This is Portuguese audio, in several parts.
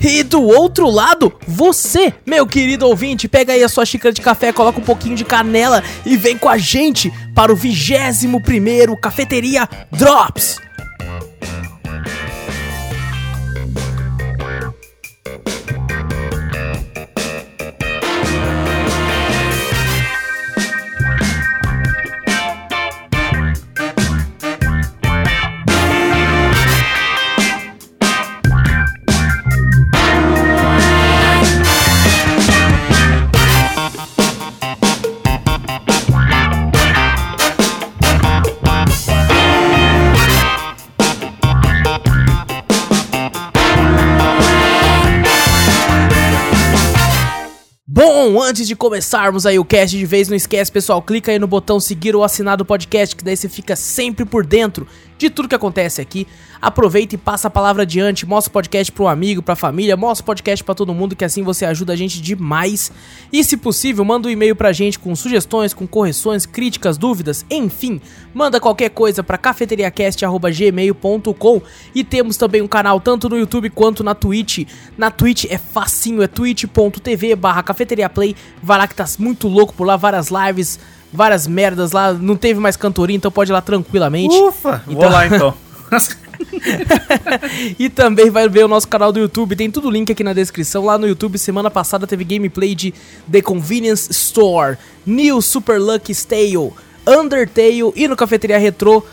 E do outro lado, você, meu querido ouvinte, pega aí a sua xícara de café, coloca um pouquinho de canela e vem com a gente para o 21 primeiro Cafeteria Drops. Antes de começarmos aí o cast de vez, não esquece, pessoal, clica aí no botão seguir ou assinar do podcast, que daí você fica sempre por dentro de tudo que acontece aqui. Aproveita e passa a palavra adiante, mostra o podcast para um amigo, para a família, mostra o podcast para todo mundo, que assim você ajuda a gente demais. E se possível, manda um e-mail pra gente com sugestões, com correções, críticas, dúvidas, enfim, manda qualquer coisa para cafeteriacast@gmail.com. E temos também um canal tanto no YouTube quanto na Twitch. Na Twitch é facinho, é twitch.tv/cafeteriaplay. Vai lá que tá muito louco por lá, várias lives várias merdas lá, não teve mais cantoria, então pode ir lá tranquilamente. Ufa, então... vou lá então. e também vai ver o nosso canal do YouTube, tem tudo link aqui na descrição. Lá no YouTube, semana passada teve gameplay de The Convenience Store, New Super Lucky Tale, Undertale e no Cafeteria Retro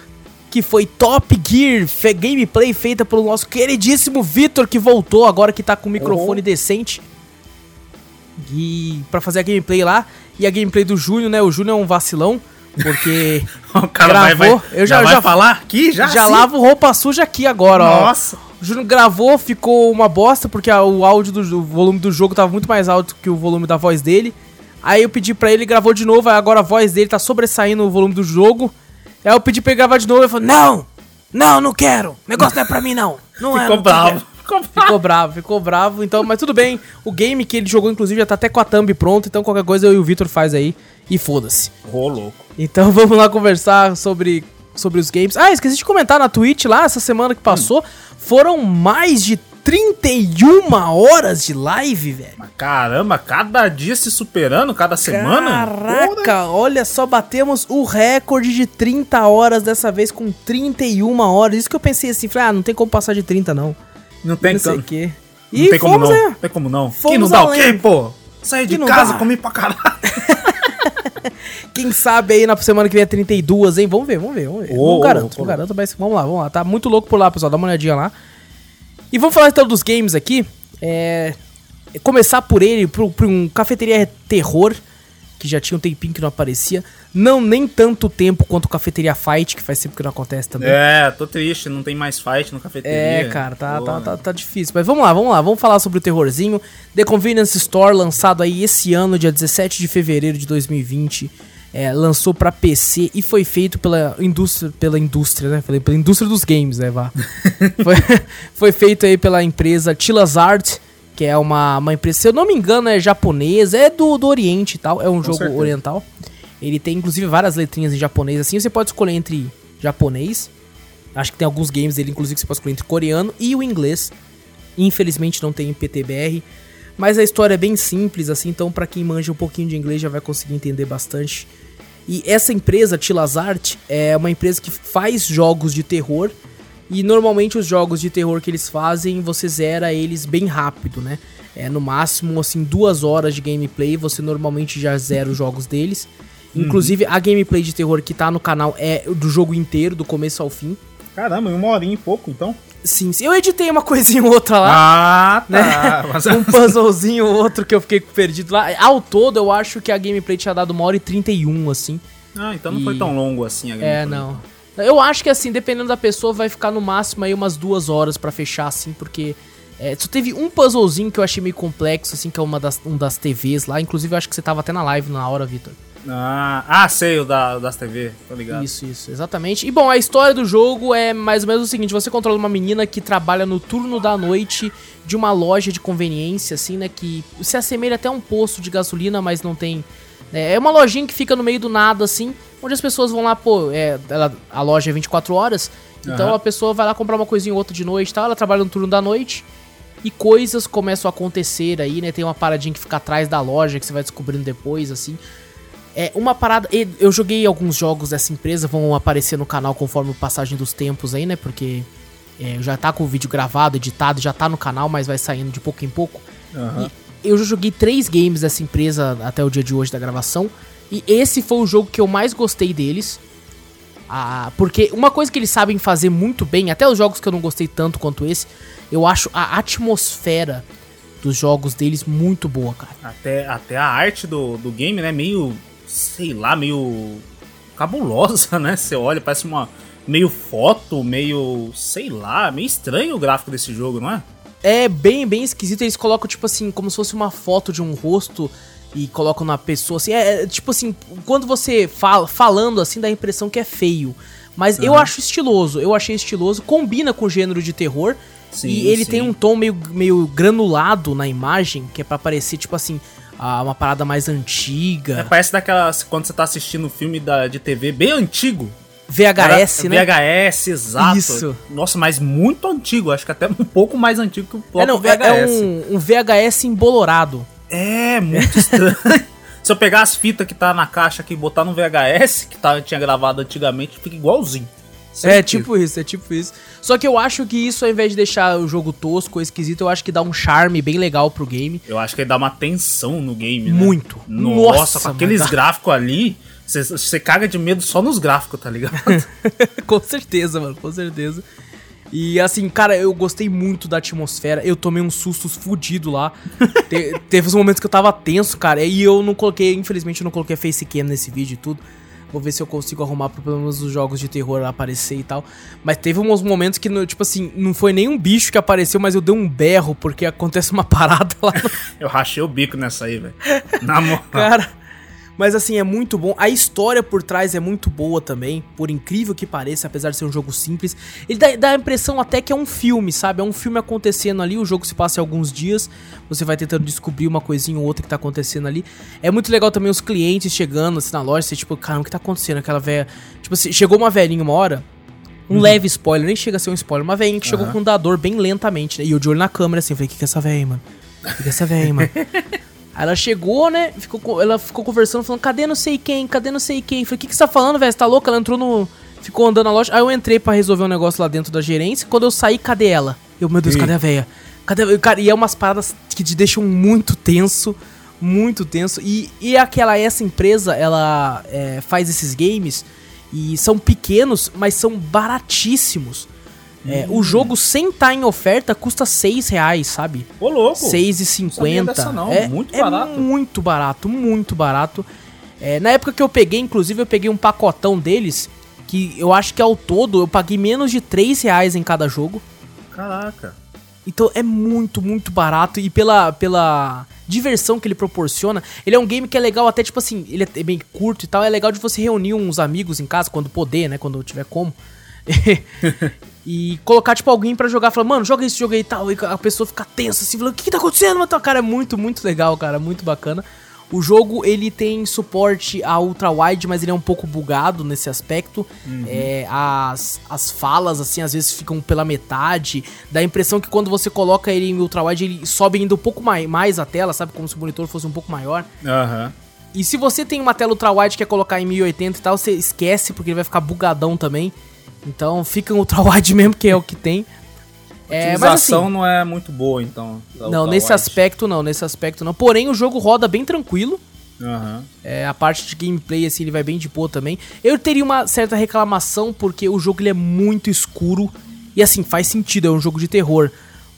que foi Top Gear, fe gameplay feita pelo nosso queridíssimo Vitor que voltou agora que tá com o microfone uhum. decente. E para fazer a gameplay lá e a gameplay do Júnior, né? O Júnior é um vacilão. Porque o cara gravou, vai, vai, eu já, já vai já, falar aqui já já assim? lavo roupa suja aqui agora, Nossa. ó. O Júnior gravou, ficou uma bosta porque a, o áudio do o volume do jogo tava muito mais alto que o volume da voz dele. Aí eu pedi para ele, gravou de novo, agora a voz dele tá sobressaindo o volume do jogo. Aí eu pedi pra ele gravar de novo, ele falou: "Não! Não, não quero. O negócio não é pra mim não. Não é, Ficou não bravo. Ficou bravo. ficou bravo, ficou bravo. Então, mas tudo bem. O game que ele jogou, inclusive, já tá até com a thumb pronto. Então, qualquer coisa eu e o Victor faz aí. E foda-se. Ô, louco. Então, vamos lá conversar sobre, sobre os games. Ah, esqueci de comentar na Twitch lá, essa semana que passou. Hum. Foram mais de 31 horas de live, velho. Caramba, cada dia se superando, cada semana? Caraca, olha só, batemos o recorde de 30 horas dessa vez com 31 horas. Isso que eu pensei assim, falei, ah, não tem como passar de 30 não. Não tem como. Não sei E tem como não. É. Tem como não. Fomos que não dá além. o quê, pô? Sair de casa, comi pra caralho. Quem sabe aí na semana que vem é 32, hein? Vamos ver, vamos ver, vamos ver. Oh, não garanto, oh, não garanto, mas vamos lá, vamos lá. Tá muito louco por lá, pessoal. Dá uma olhadinha lá. E vamos falar então dos games aqui. É. Começar por ele, por, por um cafeteria terror que já tinha um tempinho que não aparecia. Não nem tanto tempo quanto o Cafeteria Fight, que faz tempo que não acontece também. É, tô triste, não tem mais fight no Cafeteria. É, cara, tá, tá, tá, tá, difícil. Mas vamos lá, vamos lá, vamos falar sobre o terrorzinho. The Convenience Store, lançado aí esse ano, dia 17 de fevereiro de 2020. É, lançou para PC e foi feito pela indústria, pela indústria, né? Falei, pela indústria dos games, né, vá. foi, foi feito aí pela empresa Tilas Art que é uma, uma empresa, se eu não me engano, é japonesa, é do, do Oriente e tal, é um Com jogo certeza. oriental. Ele tem inclusive várias letrinhas em japonês, assim, você pode escolher entre japonês. Acho que tem alguns games dele, inclusive, que você pode escolher entre coreano e o inglês. Infelizmente não tem em PTBR. Mas a história é bem simples, assim, então para quem manja um pouquinho de inglês já vai conseguir entender bastante. E essa empresa, Tilazart, é uma empresa que faz jogos de terror e normalmente os jogos de terror que eles fazem, você zera eles bem rápido, né? É no máximo assim duas horas de gameplay, você normalmente já zera os jogos deles. Uhum. Inclusive a gameplay de terror que tá no canal é do jogo inteiro, do começo ao fim. Caramba, uma horinha e pouco então. Sim, sim. Eu editei uma coisinha ou outra lá. Ah, tá. Né? Mas... um puzzlezinho ou outro que eu fiquei perdido lá. Ao todo, eu acho que a gameplay tinha dado uma hora e 31, assim. Ah, então não e... foi tão longo assim a é, gameplay. É, não. Eu acho que assim, dependendo da pessoa, vai ficar no máximo aí umas duas horas para fechar, assim, porque É, só teve um puzzlezinho que eu achei meio complexo, assim, que é uma das, um das TVs lá. Inclusive, eu acho que você tava até na live na hora, Vitor. Ah, ah, sei, o da, das TV, tô ligado. Isso, isso, exatamente. E bom, a história do jogo é mais ou menos o seguinte: você controla uma menina que trabalha no turno da noite de uma loja de conveniência, assim, né? Que se assemelha até a um posto de gasolina, mas não tem. É, é uma lojinha que fica no meio do nada, assim, onde as pessoas vão lá, pô, é, ela, a loja é 24 horas, então Aham. a pessoa vai lá comprar uma coisinha ou outra de noite e tal, ela trabalha no turno da noite. E coisas começam a acontecer aí, né? Tem uma paradinha que fica atrás da loja que você vai descobrindo depois, assim. É uma parada. Eu joguei alguns jogos dessa empresa, vão aparecer no canal conforme a passagem dos tempos aí, né? Porque é, já tá com o vídeo gravado, editado, já tá no canal, mas vai saindo de pouco em pouco. E eu já joguei três games dessa empresa até o dia de hoje da gravação. E esse foi o jogo que eu mais gostei deles. Ah, porque uma coisa que eles sabem fazer muito bem, até os jogos que eu não gostei tanto quanto esse, eu acho a atmosfera dos jogos deles muito boa, cara. Até, até a arte do, do game, né? Meio, sei lá, meio cabulosa, né? Você olha, parece uma. Meio foto, meio. sei lá, meio estranho o gráfico desse jogo, não é? É bem, bem esquisito. Eles colocam, tipo assim, como se fosse uma foto de um rosto e colocam na pessoa, assim. É, é, tipo assim, quando você fala, falando assim, dá a impressão que é feio. Mas eu Aham. acho estiloso, eu achei estiloso, combina com o gênero de terror. Sim, e ele sim. tem um tom meio, meio granulado na imagem, que é pra parecer, tipo assim, ah, uma parada mais É, antiga. parece daquelas. quando você tá assistindo um filme da, de TV bem antigo. VHS, Era né? VHS, exato. Isso. Nossa, mas muito antigo. Acho que até um pouco mais antigo que o É, próprio não, é, VHS. é um, um VHS embolorado. É, muito estranho. Se eu pegar as fitas que tá na caixa aqui e botar no VHS, que tá, tinha gravado antigamente, fica igualzinho. É Certeza. tipo isso, é tipo isso. Só que eu acho que isso, ao invés de deixar o jogo tosco ou esquisito, eu acho que dá um charme bem legal pro game. Eu acho que dá uma tensão no game, né? Muito. Nossa, Nossa, com aqueles dá- gráficos ali, você- caga de medo só nos gráficos, tá ligado? com certeza, mano, com certeza. E assim, cara, eu gostei muito da atmosfera. Eu tomei uns sustos fudido lá. Te- teve uns momentos que eu tava tenso, cara. E eu não coloquei, infelizmente, eu não coloquei facecam nesse vídeo e tudo. Vou ver se eu consigo arrumar pra pelo menos os jogos de terror aparecer e tal. Mas teve uns momentos que, tipo assim, não foi nenhum bicho que apareceu, mas eu dei um berro porque acontece uma parada lá no Eu rachei o bico nessa aí, velho. Na moral. Cara, mas assim, é muito bom. A história por trás é muito boa também, por incrível que pareça, apesar de ser um jogo simples. Ele dá, dá a impressão até que é um filme, sabe? É um filme acontecendo ali, o jogo se passa em alguns dias, você vai tentando descobrir uma coisinha ou outra que tá acontecendo ali. É muito legal também os clientes chegando assim na loja, você tipo, caramba, o que tá acontecendo? Aquela velha. Tipo assim, chegou uma velhinha uma hora. Um leve spoiler, nem chega a ser um spoiler. Uma velhinha que chegou Aham. com um dador bem lentamente, né? E eu de olho na câmera assim, falei, o que, que é essa velha mano? O que, que é essa velha mano? Aí ela chegou, né? Ficou, co- ela ficou conversando, falando, cadê não sei quem? Cadê não sei quem? Falei, o que, que você tá falando, velho? Você tá louca? Ela entrou no. Ficou andando na loja. Aí eu entrei pra resolver um negócio lá dentro da gerência. Quando eu saí, cadê ela? Eu, meu Deus, Ih. cadê a véia? Cadê. Cara, e é umas paradas que te deixam muito tenso. Muito tenso. E, e aquela, essa empresa, ela é, faz esses games e são pequenos, mas são baratíssimos. É, Hum. O jogo, sem estar em oferta, custa 6 reais, sabe? Ô, louco. 6,50. Sabia dessa não, é muito é barato. muito barato, muito barato. É, na época que eu peguei, inclusive, eu peguei um pacotão deles, que eu acho que ao todo eu paguei menos de 3 reais em cada jogo. Caraca. Então é muito, muito barato e pela, pela diversão que ele proporciona, ele é um game que é legal até, tipo assim, ele é bem curto e tal, é legal de você reunir uns amigos em casa, quando poder, né, quando tiver como. e colocar, tipo, alguém pra jogar, falar, mano, joga esse jogo aí e tal, e a pessoa fica tensa, assim, falando, o que, que tá acontecendo? Mas, cara, é muito, muito legal, cara, muito bacana. O jogo, ele tem suporte a ultra-wide, mas ele é um pouco bugado nesse aspecto. É, as, as falas, assim, às vezes ficam pela metade. Dá a impressão que quando você coloca ele em ultra-wide, ele sobe ainda um pouco mais, mais a tela, sabe? Como se o monitor fosse um pouco maior. Aham. E se você tem uma tela ultra-wide que quer colocar em 1080 e tal, você esquece, porque ele vai ficar bugadão também. Então fica em ultra-wide mesmo, que é o que tem. A É, mas utilização assim, não é muito boa, então. não, nesse aspecto não, nesse aspecto não. Porém, o jogo roda bem tranquilo. Aham. É, a parte de gameplay, assim, ele vai bem de boa também. Eu teria uma certa reclamação, porque o jogo ele é muito escuro. E assim, faz sentido, é um jogo de terror.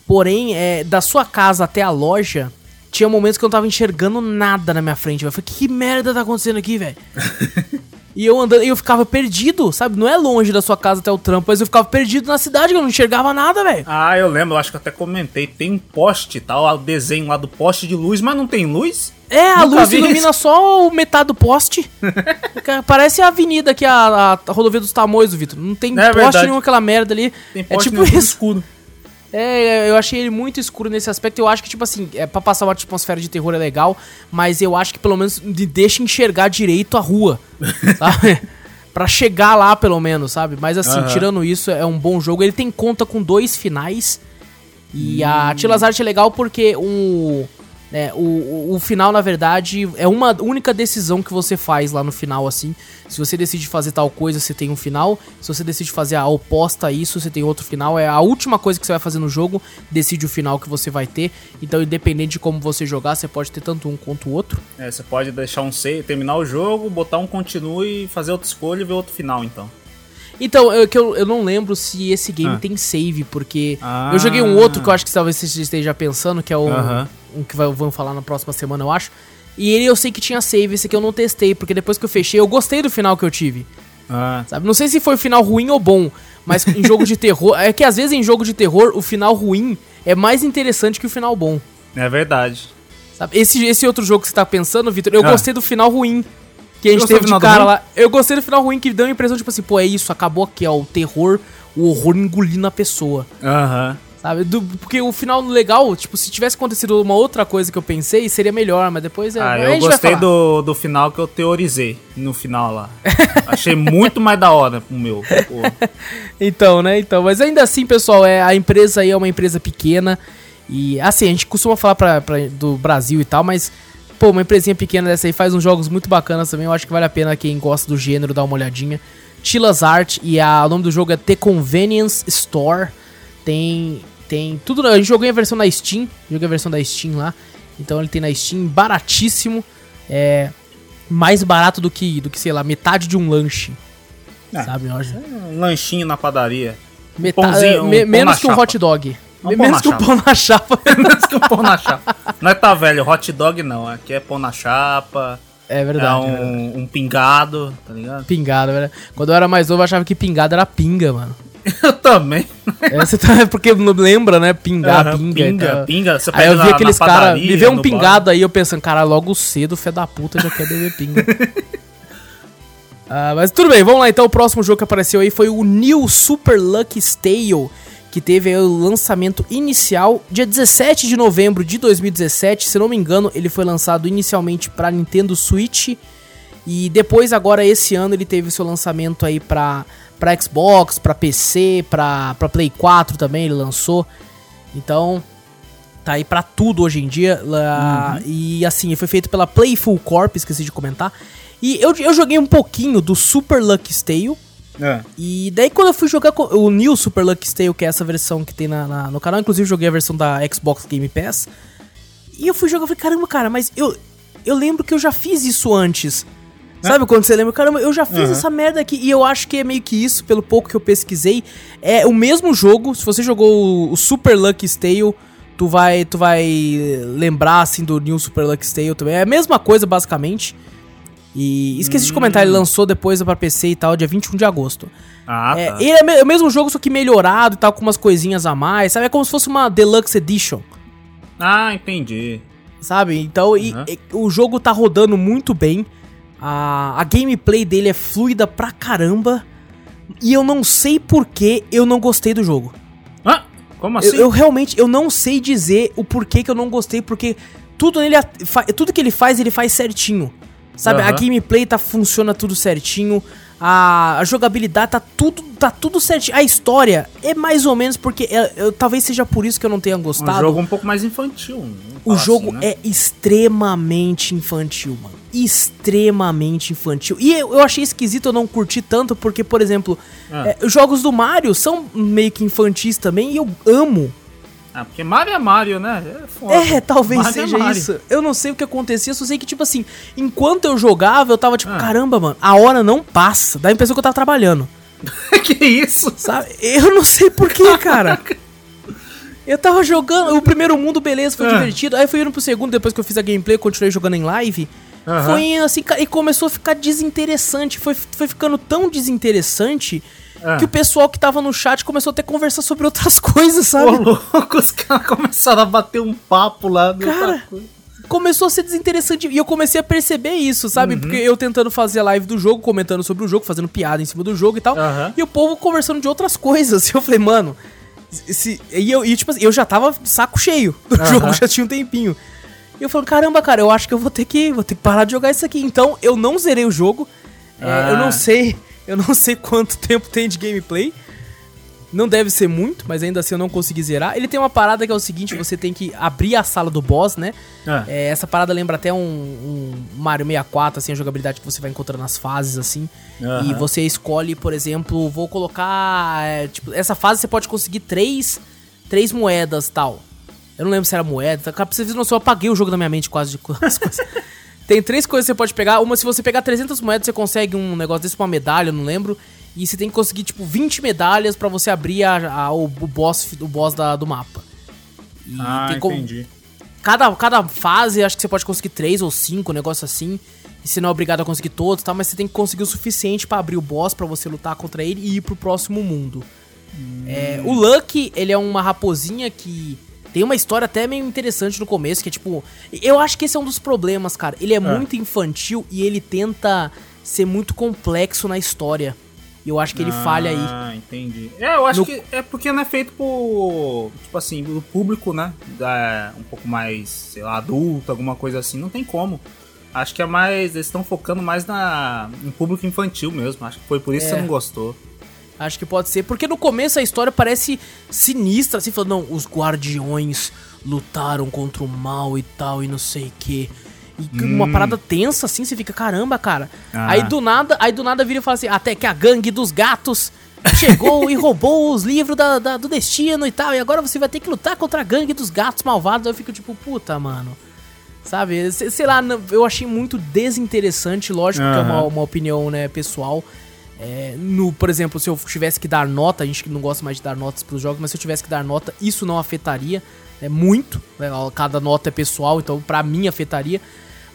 Porém, é, da sua casa até a loja, tinha momentos que eu não tava enxergando nada na minha frente. Eu falei, que merda tá acontecendo aqui, velho? E eu andando, e eu ficava perdido, sabe? Não é longe da sua casa até o trampo, mas eu ficava perdido na cidade, eu não enxergava nada, velho. Ah, eu lembro, eu acho que até comentei. Tem um poste, tal, tá, o desenho lá do poste de luz, mas não tem luz? É, a Nunca luz ilumina isso. só o metade do poste. Parece a avenida aqui, a, a rodovia dos Tamoios, Vitor. Não tem é, poste nenhum aquela merda ali. Tem é tipo isso. escuro. É, eu achei ele muito escuro nesse aspecto. Eu acho que, tipo assim, é, pra passar uma atmosfera de terror é legal, mas eu acho que pelo menos me deixa enxergar direito a rua, sabe? pra chegar lá, pelo menos, sabe? Mas assim, uhum. tirando isso, é um bom jogo. Ele tem conta com dois finais. E hum. a Tilas Art é legal porque um é, o, o, final, na verdade, é uma única decisão que você faz lá no final, assim. Se você decide fazer tal coisa, você tem um final. Se você decide fazer a oposta a isso, você tem outro final. É a última coisa que você vai fazer no jogo, decide o final que você vai ter. Então, independente de como você jogar, você pode ter tanto um quanto o outro. É, você pode deixar um save, terminar o jogo, botar um continue, fazer outra escolha e ver outro final, então. Então, eu, que eu, eu não lembro se esse game ah. tem save, porque ah. eu joguei um outro que eu acho que talvez você esteja pensando, que é o. Uh -huh um que vai, vamos falar na próxima semana, eu acho. E ele eu sei que tinha save, esse aqui eu não testei, porque depois que eu fechei, eu gostei do final que eu tive. Ah. Sabe? Não sei se foi o final ruim ou bom, mas em jogo de terror. É que às vezes em jogo de terror, o final ruim é mais interessante que o final bom. É verdade. Sabe? Esse, esse outro jogo que você tá pensando, Vitor, eu ah. gostei do final ruim. Que a gente teve de cara lá. Eu gostei do final ruim que deu a impressão, tipo assim, pô, é isso, acabou aqui, ó. O terror, o horror engolindo a pessoa. Aham. Sabe? Do, porque o final legal, tipo, se tivesse acontecido uma outra coisa que eu pensei, seria melhor, mas depois é. Ah, eu gostei do, do final que eu teorizei no final lá. Achei muito mais da hora o meu. então, né? Então, mas ainda assim, pessoal, é, a empresa aí é uma empresa pequena. E assim, a gente costuma falar pra, pra, do Brasil e tal, mas. Pô, uma empresinha pequena dessa aí faz uns jogos muito bacanas também. Eu acho que vale a pena quem gosta do gênero dar uma olhadinha. Tilas Art e a, o nome do jogo é The Convenience Store. Tem tem tudo. A gente jogou a versão na Steam. Joguei a versão da Steam lá. Então ele tem na Steam baratíssimo. É. Mais barato do que, do que sei lá, metade de um lanche. É, sabe, Jorge? Um lanchinho na padaria. Metade, pãozinho, um me, menos que um hot dog. Um menos que um pão na chapa. menos que um pão na chapa. Não é tá velho, hot dog não. Aqui é pão na chapa. É verdade. É um, é um pingado, tá ligado? Pingado, velho. Quando eu era mais novo, eu achava que pingado era pinga, mano. Eu também. É, você tá, é porque lembra, né? Pingar, uhum, pinga. Pinga, pinga. Você aí eu vi aqueles caras. Me vê um pingado bar. aí, eu pensando, cara, logo cedo, fé da puta, já quer beber pinga. ah, mas tudo bem, vamos lá então. O próximo jogo que apareceu aí foi o New Super Lucky Stale. Que teve o lançamento inicial dia 17 de novembro de 2017. Se não me engano, ele foi lançado inicialmente para Nintendo Switch. E depois, agora esse ano, ele teve seu lançamento aí para para Xbox, para PC, para Play 4 também ele lançou. Então, tá aí para tudo hoje em dia. Uhum. E assim, foi feito pela Playful Corp, esqueci de comentar. E eu, eu joguei um pouquinho do Super Lucky Tale. É. E daí quando eu fui jogar o New Super Lucky Tale, que é essa versão que tem na, na, no canal, inclusive joguei a versão da Xbox Game Pass. E eu fui jogar e falei, caramba, cara, mas eu, eu lembro que eu já fiz isso antes. Né? Sabe quando você lembra? Caramba, eu já fiz uhum. essa merda aqui. E eu acho que é meio que isso, pelo pouco que eu pesquisei. É o mesmo jogo. Se você jogou o Super Lucky Tale, tu vai, tu vai lembrar assim do New Super Lucky Tale também. É a mesma coisa, basicamente. E esqueci hum. de comentar, ele hum. lançou depois pra PC e tal, dia 21 de agosto. Ah, é, tá. Ele é o mesmo jogo, só que melhorado e tal, com umas coisinhas a mais, sabe? É como se fosse uma Deluxe Edition. Ah, entendi. Sabe? Então, uhum. e, e, o jogo tá rodando muito bem. A, a gameplay dele é fluida pra caramba. E eu não sei por que eu não gostei do jogo. Ah, como assim? Eu, eu, realmente eu não sei dizer o porquê que eu não gostei, porque tudo nele tudo que ele faz, ele faz certinho. Sabe? Uhum. A gameplay tá funciona tudo certinho. A, a, jogabilidade tá tudo, tá tudo certinho. A história é mais ou menos porque é, eu, talvez seja por isso que eu não tenha gostado. Um jogo um pouco mais infantil. O jogo assim, né? é extremamente infantil, mano. Extremamente infantil. E eu, eu achei esquisito eu não curtir tanto, porque, por exemplo, ah. é, os jogos do Mario são meio que infantis também, e eu amo ah, porque Mario é Mario, né? É, foda. é talvez Mario é seja é isso. Eu não sei o que acontecia, só sei que, tipo assim, enquanto eu jogava, eu tava tipo, ah. caramba, mano, a hora não passa. Dá a impressão que eu tava trabalhando. que isso? Sabe? Eu não sei porquê, cara. eu tava jogando, o primeiro mundo, beleza, foi ah. divertido. Aí fui indo pro segundo, depois que eu fiz a gameplay, continuei jogando em live. Uhum. Foi assim, e começou a ficar desinteressante. Foi, foi ficando tão desinteressante ah. que o pessoal que tava no chat começou a ter conversar sobre outras coisas, sabe? Ô, louco, os caras começaram a bater um papo lá. Cara, começou a ser desinteressante. E eu comecei a perceber isso, sabe? Uhum. Porque eu tentando fazer a live do jogo, comentando sobre o jogo, fazendo piada em cima do jogo e tal. Uhum. E o povo conversando de outras coisas. E eu falei, mano. Se, e eu, e, tipo assim, eu já tava saco cheio do uhum. jogo, já tinha um tempinho. E eu falei, caramba, cara, eu acho que eu vou ter que, vou ter que parar de jogar isso aqui. Então, eu não zerei o jogo. É, eu não ah. sei. Eu não sei quanto tempo tem de gameplay. Não deve ser muito, mas ainda assim eu não consegui zerar. Ele tem uma parada que é o seguinte: você tem que abrir a sala do boss, né? Ah. É, essa parada lembra até um, um, Mario 64, assim, a jogabilidade que você vai encontrando nas fases, assim. Uhum. E você escolhe, por exemplo, vou colocar. É, tipo, essa fase você pode conseguir três, três moedas tal. Eu não lembro se era moeda. Pra vocês não eu apaguei o jogo na minha mente quase de coisas. Tem três coisas que você pode pegar. Uma, se você pegar 300 moedas, você consegue um negócio desse, uma medalha, não lembro. E você tem que conseguir, tipo, 20 medalhas para você abrir a, a, o, boss, o boss da, do mapa. E ah, entendi. Cada, cada fase, acho que você pode conseguir 3 ou 5, um negócio assim. E você não é obrigado a conseguir todos, tá? Mas você tem que conseguir o suficiente para abrir o boss, para você lutar contra ele e ir pro próximo mundo. Hum. É, o Lucky, ele é uma raposinha que tem uma história até meio interessante no começo, que é tipo. Eu acho que esse é um dos problemas, cara. Ele é, é. muito infantil e ele tenta ser muito complexo na história. E eu acho que ele ah, falha aí. Ah, entendi. É, eu acho no... que é porque não é feito por. Tipo assim, o público, né? Da, um pouco mais, sei lá, adulto, alguma coisa assim. Não tem como. Acho que é mais. Eles estão focando mais na, em público infantil mesmo. Acho que foi por isso é. que você não gostou. Acho que pode ser. Porque no começo a história parece sinistra, assim, falando, não, os guardiões lutaram contra o mal e tal, e não sei o que. E hum. uma parada tensa, assim, você fica, caramba, cara. Ah. Aí do nada, aí do nada vira e fala assim, até que a gangue dos gatos chegou e roubou os livros da, da, do destino e tal, e agora você vai ter que lutar contra a gangue dos gatos malvados. Eu fico tipo, puta, mano. Sabe, sei lá, eu achei muito desinteressante, lógico uhum. que é uma, uma opinião, né, pessoal. É, no, por exemplo, se eu tivesse que dar nota, a gente que não gosta mais de dar notas para os jogos, mas se eu tivesse que dar nota, isso não afetaria é muito. Né? Cada nota é pessoal, então para mim afetaria.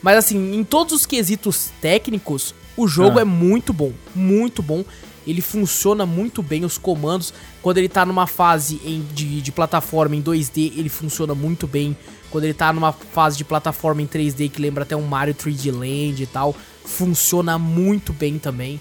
Mas assim, em todos os quesitos técnicos, o jogo ah. é muito bom, muito bom. Ele funciona muito bem, os comandos. Quando ele tá numa fase em, de, de plataforma em 2D, ele funciona muito bem. Quando ele tá numa fase de plataforma em 3D, que lembra até um Mario 3D Land e tal, funciona muito bem também.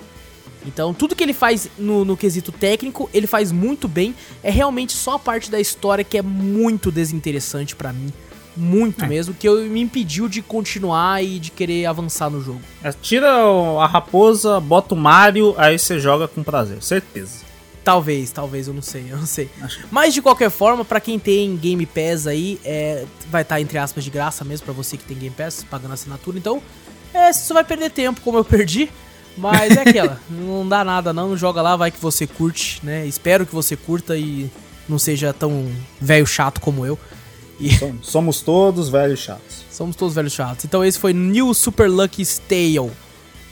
Então, tudo que ele faz no, no quesito técnico, ele faz muito bem. É realmente só a parte da história que é muito desinteressante para mim. Muito é. mesmo, que eu, me impediu de continuar e de querer avançar no jogo. É, tira a raposa, bota o Mario, aí você joga com prazer, certeza. Talvez, talvez, eu não sei, eu não sei. Mas de qualquer forma, para quem tem Game Pass aí, é, vai estar tá, entre aspas de graça mesmo para você que tem Game Pass, pagando assinatura. Então, é, você só vai perder tempo como eu perdi. Mas é aquela, não dá nada não, joga lá, vai que você curte, né? Espero que você curta e não seja tão velho chato como eu. E... Somos todos velhos chatos. Somos todos velhos chatos. Então esse foi New Super Lucky Tale.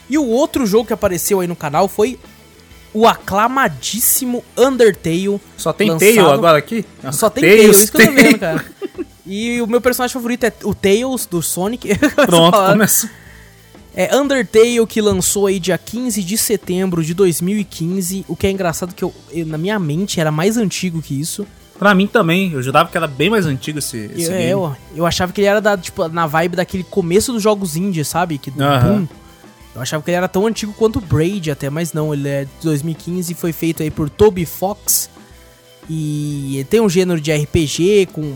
E o outro jogo que apareceu aí no canal foi o aclamadíssimo Undertale. Só tem lançado... Tail agora aqui? Só tem Tails, Tail, isso que eu tô vendo, cara. E o meu personagem favorito é o Tails do Sonic. Pronto, começou. É Undertale que lançou aí dia 15 de setembro de 2015. O que é engraçado que eu, eu, na minha mente era mais antigo que isso. Pra mim também, eu jurava que era bem mais antigo esse, esse eu, game. Eu, eu achava que ele era da, tipo, na vibe daquele começo dos jogos indie, sabe? Que, boom. Eu achava que ele era tão antigo quanto o Braid até, mas não, ele é de 2015 e foi feito aí por Toby Fox. E tem um gênero de RPG com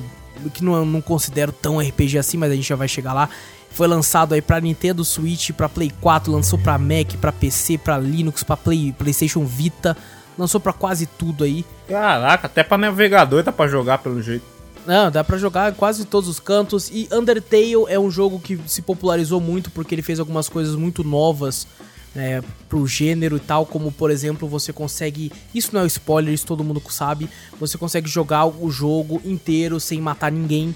que não, não considero tão RPG assim, mas a gente já vai chegar lá. Foi lançado aí para Nintendo Switch, para Play 4, lançou para Mac, para PC, para Linux, para Play, PlayStation Vita, lançou para quase tudo aí. Caraca, até para navegador dá para jogar pelo jeito. Não, dá para jogar em quase todos os cantos e Undertale é um jogo que se popularizou muito porque ele fez algumas coisas muito novas é, pro gênero e tal, como por exemplo, você consegue. Isso não é spoiler, isso todo mundo sabe. Você consegue jogar o jogo inteiro sem matar ninguém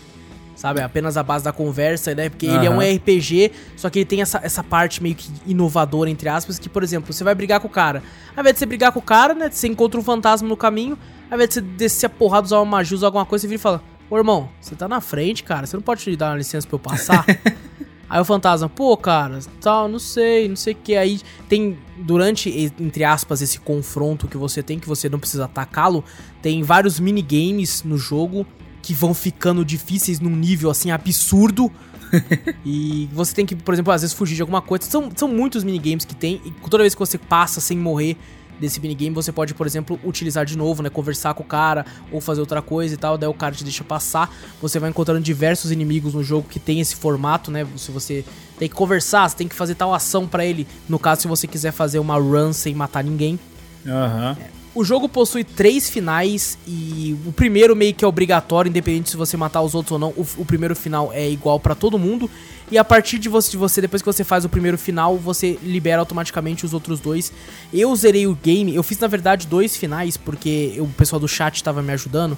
sabe? Apenas a base da conversa, né? Porque uhum. ele é um RPG, só que ele tem essa, essa parte meio que inovadora, entre aspas, que, por exemplo, você vai brigar com o cara. Ao invés de você brigar com o cara, né? Você encontra um fantasma no caminho, ao invés de você descer a porrada, usar uma magia, usar alguma coisa, você vira e fala: Ô irmão, você tá na frente, cara, você não pode te dar uma licença pra eu passar? Aí o fantasma, pô, cara, tal, não sei, não sei o que. Aí tem, durante, entre aspas, esse confronto que você tem, que você não precisa atacá-lo, tem vários minigames no jogo que vão ficando difíceis num nível, assim, absurdo. e você tem que, por exemplo, às vezes fugir de alguma coisa. São, são muitos minigames que tem, e toda vez que você passa sem morrer, desse minigame, você pode, por exemplo, utilizar de novo, né? Conversar com o cara ou fazer outra coisa e tal, daí o cara te deixa passar. Você vai encontrando diversos inimigos no jogo que tem esse formato, né? Se você tem que conversar, você tem que fazer tal ação para ele. No caso, se você quiser fazer uma run sem matar ninguém. Aham. Uhum. É. O jogo possui três finais e o primeiro meio que é obrigatório, independente se você matar os outros ou não. O, o primeiro final é igual para todo mundo. E a partir de você, de você, depois que você faz o primeiro final, você libera automaticamente os outros dois. Eu zerei o game, eu fiz na verdade dois finais, porque o pessoal do chat tava me ajudando.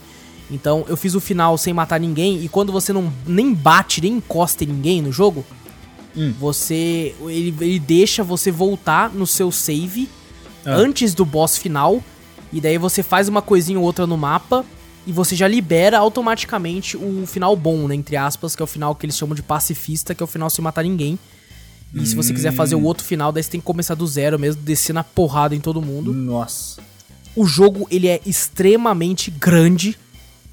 Então eu fiz o final sem matar ninguém, e quando você não nem bate, nem encosta em ninguém no jogo, hum. você. Ele, ele deixa você voltar no seu save ah. antes do boss final. E daí você faz uma coisinha ou outra no mapa e você já libera automaticamente o final bom, né? Entre aspas, que é o final que eles chamam de pacifista, que é o final sem matar ninguém. E hum. se você quiser fazer o outro final, daí você tem que começar do zero mesmo, descer na porrada em todo mundo. Nossa. O jogo, ele é extremamente grande.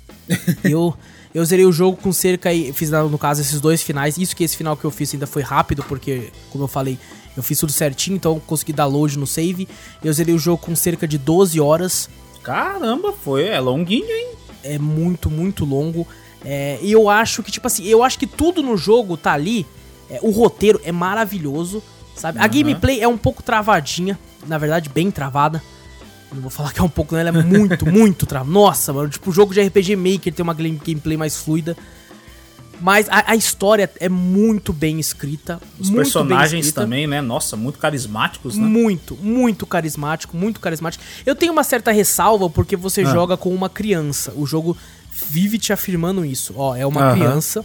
eu, eu zerei o jogo com cerca aí, fiz no caso esses dois finais. Isso que esse final que eu fiz ainda foi rápido, porque, como eu falei, eu fiz tudo certinho, então eu consegui dar load no save. Eu zerei o jogo com cerca de 12 horas. Caramba, foi, é longuinho, hein? é muito, muito longo. É, e eu acho que, tipo assim, eu acho que tudo no jogo tá ali. É, o roteiro é maravilhoso, sabe? Uhum. A gameplay é um pouco travadinha, na verdade, bem travada. Não vou falar que é um pouco, né? Ela é muito, muito travada. Nossa, mano, tipo, o jogo de RPG Maker tem uma gameplay mais fluida. Mas a, a, história é muito bem escrita. Os personagens escrita. também, né? Nossa, muito carismáticos, né? Muito, muito carismático, muito carismático. Eu tenho uma certa ressalva porque você ah. joga com uma criança. O jogo vive te afirmando isso. Ó, é uma criança.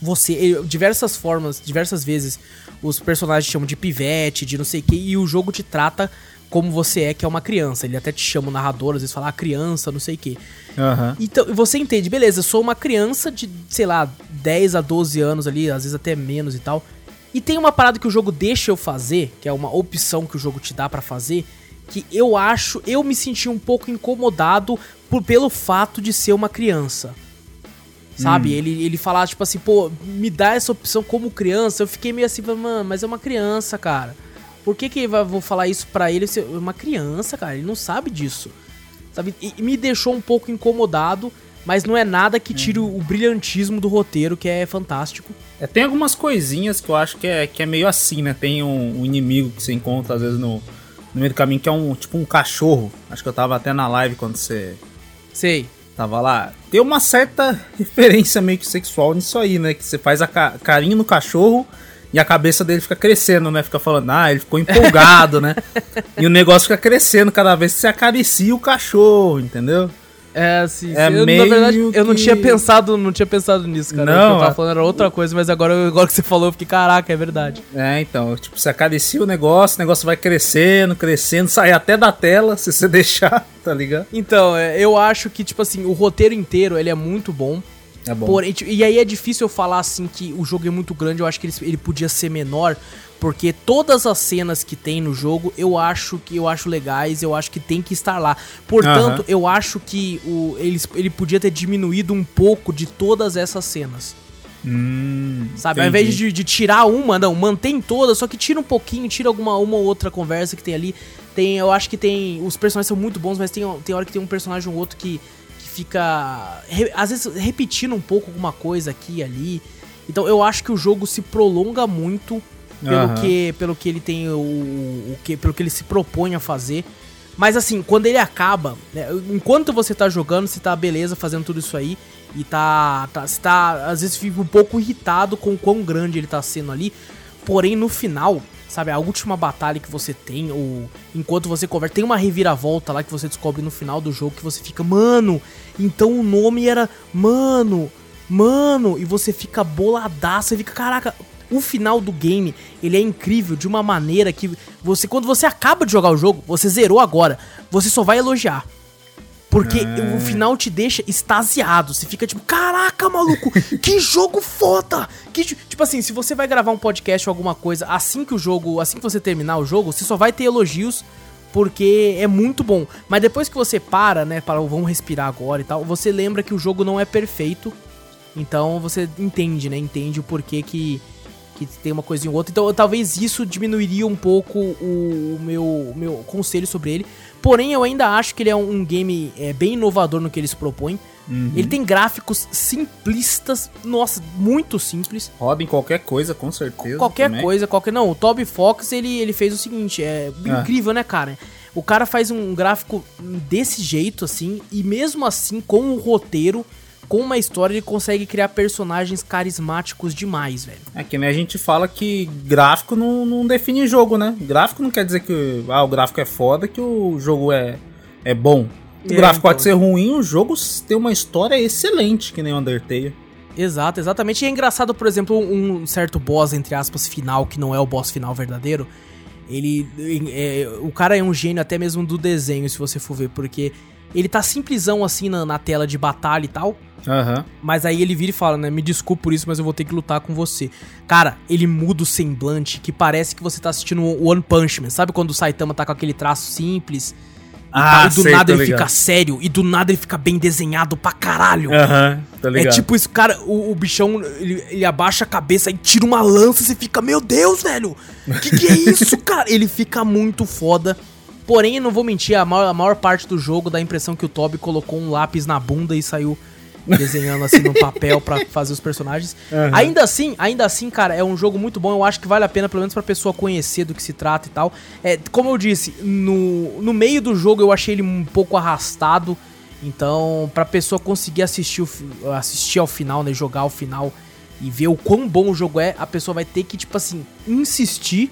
Você, diversas formas, diversas vezes, os personagens chamam de pivete, de não sei o que, e o jogo te trata como você é, que é uma criança. Ele até te chama o narrador, às vezes fala, ah, criança, não sei o quê. Uhum. Então, você entende, beleza, eu sou uma criança de, sei lá, 10 a 12 anos ali, às vezes até menos e tal. E tem uma parada que o jogo deixa eu fazer, que é uma opção que o jogo te dá para fazer, que eu acho, eu me senti um pouco incomodado por, pelo fato de ser uma criança. Sabe? Hum. Ele, ele falar, tipo assim, pô, me dá essa opção como criança. Eu fiquei meio assim, mano, mas é uma criança, cara. Por que que eu vou falar isso pra ele? É uma criança, cara, ele não sabe disso. Sabe? E me deixou um pouco incomodado, mas não é nada que tire o, brilhantismo do roteiro, que é fantástico. É, tem algumas coisinhas que eu acho que é, que é meio assim, né? Tem um, um inimigo que você encontra às vezes no, no meio do caminho, que é um tipo um cachorro. Acho que eu tava até na live quando você. Sei. Tava lá. Tem uma certa referência meio que sexual nisso aí, né? Que você faz a ca carinho no cachorro e a cabeça dele fica crescendo, né? Fica falando, ah, ele ficou empolgado, né? E o negócio fica crescendo cada vez que você acaricia o cachorro, entendeu? É, sim. É eu, meio na verdade, que... eu não tinha pensado, não tinha pensado nisso, cara. Não, o que eu tava falando era outra coisa, mas agora, agora que você falou, eu fiquei, caraca, é verdade. É, então, tipo, você acaricia o negócio, o negócio vai crescendo, crescendo, sai até da tela, se você deixar, tá ligado? Então, é, eu acho que, tipo assim, o roteiro inteiro, ele é muito bom. É bom. Porém, e aí é difícil eu falar assim que o jogo é muito grande, eu acho que ele, ele podia ser menor, porque todas as cenas que tem no jogo eu acho que eu acho legais, eu acho que tem que estar lá. Portanto, uhum. eu acho que o, ele, ele podia ter diminuído um pouco de todas essas cenas. Hum, Sabe, entendi. ao invés de, de, tirar uma, não, mantém todas, só que tira um pouquinho, tira alguma uma ou outra conversa que tem ali. Tem, eu acho que tem. Os personagens são muito bons, mas tem, tem hora que tem um personagem ou outro que fica às vezes repetindo um pouco alguma coisa aqui e ali. Então eu acho que o jogo se prolonga muito pelo uhum. que pelo que ele tem o, o, que pelo que ele se propõe a fazer. Mas assim, quando ele acaba, né, enquanto você tá jogando, você tá beleza fazendo tudo isso aí e tá, tá você tá às vezes fica um pouco irritado com o quão grande ele tá sendo ali. Porém no final, sabe, a última batalha que você tem, ou enquanto você conversa, tem uma reviravolta lá que você descobre no final do jogo que você fica, mano, então o nome era, mano, mano, e você fica boladaço, e fica, caraca, o final do game, ele é incrível de uma maneira que você, quando você acaba de jogar o jogo, você zerou agora, você só vai elogiar. Porque o final te deixa extasiado. Você fica tipo, caraca, maluco, que jogo foda! Que, tipo assim, se você vai gravar um podcast ou alguma coisa, assim que o jogo, assim que você terminar o jogo, você só vai ter elogios porque é muito bom. Mas depois que você para, né, para vamos respirar agora e tal, você lembra que o jogo não é perfeito. Então você entende, né? Entende o porquê que que tem uma coisinha ou outra. Então talvez isso diminuiria um pouco o, o meu, meu conselho sobre ele. Porém, eu ainda acho que ele é um, um game é, bem inovador no que ele se propõe. Uhum. Ele tem gráficos simplistas, nossa, muito simples. Em qualquer coisa, com certeza. Qualquer também. coisa, qualquer. Não, o Toby Fox ele, ele fez o seguinte: é ah. incrível, né, cara? O cara faz um gráfico desse jeito, assim, e mesmo assim, com o roteiro, com uma história, ele consegue criar personagens carismáticos demais, velho. É que nem a gente fala que gráfico não, não define jogo, né? Gráfico não quer dizer que ah, o gráfico é foda, que o jogo é, é bom. O é, gráfico então... pode ser ruim, o jogo tem uma história excelente, que nem o Undertale. Exato, exatamente. E é engraçado, por exemplo, um certo boss, entre aspas, final, que não é o boss final verdadeiro. Ele. É, o cara é um gênio até mesmo do desenho, se você for ver, porque ele tá simplesão assim na, na tela de batalha e tal. Uhum. Mas aí ele vira e fala, né? Me desculpe por isso, mas eu vou ter que lutar com você. Cara, ele muda o semblante que parece que você tá assistindo One Punch Man. Sabe quando o Saitama tá com aquele traço simples? Ah, e do sei, nada ele ligado. fica sério, e do nada ele fica bem desenhado pra caralho. Aham, uhum, tá ligado. É tipo isso, cara, o, o bichão, ele, ele, abaixa a cabeça e tira uma lança e você fica, meu Deus, velho, que que é isso, cara? Ele fica muito foda. Porém, não vou mentir, a maior, a maior parte do jogo dá a impressão que o Toby colocou um lápis na bunda e saiu desenhando assim no papel para fazer os personagens. Uhum. Ainda assim, ainda assim, cara, é um jogo muito bom. Eu acho que vale a pena, pelo menos pra pessoa conhecer do que se trata e tal. É, como eu disse, no, no meio do jogo eu achei ele um pouco arrastado. Então, pra pessoa conseguir assistir, o, assistir ao final, né? Jogar ao final e ver o quão bom o jogo é, a pessoa vai ter que, tipo assim, insistir.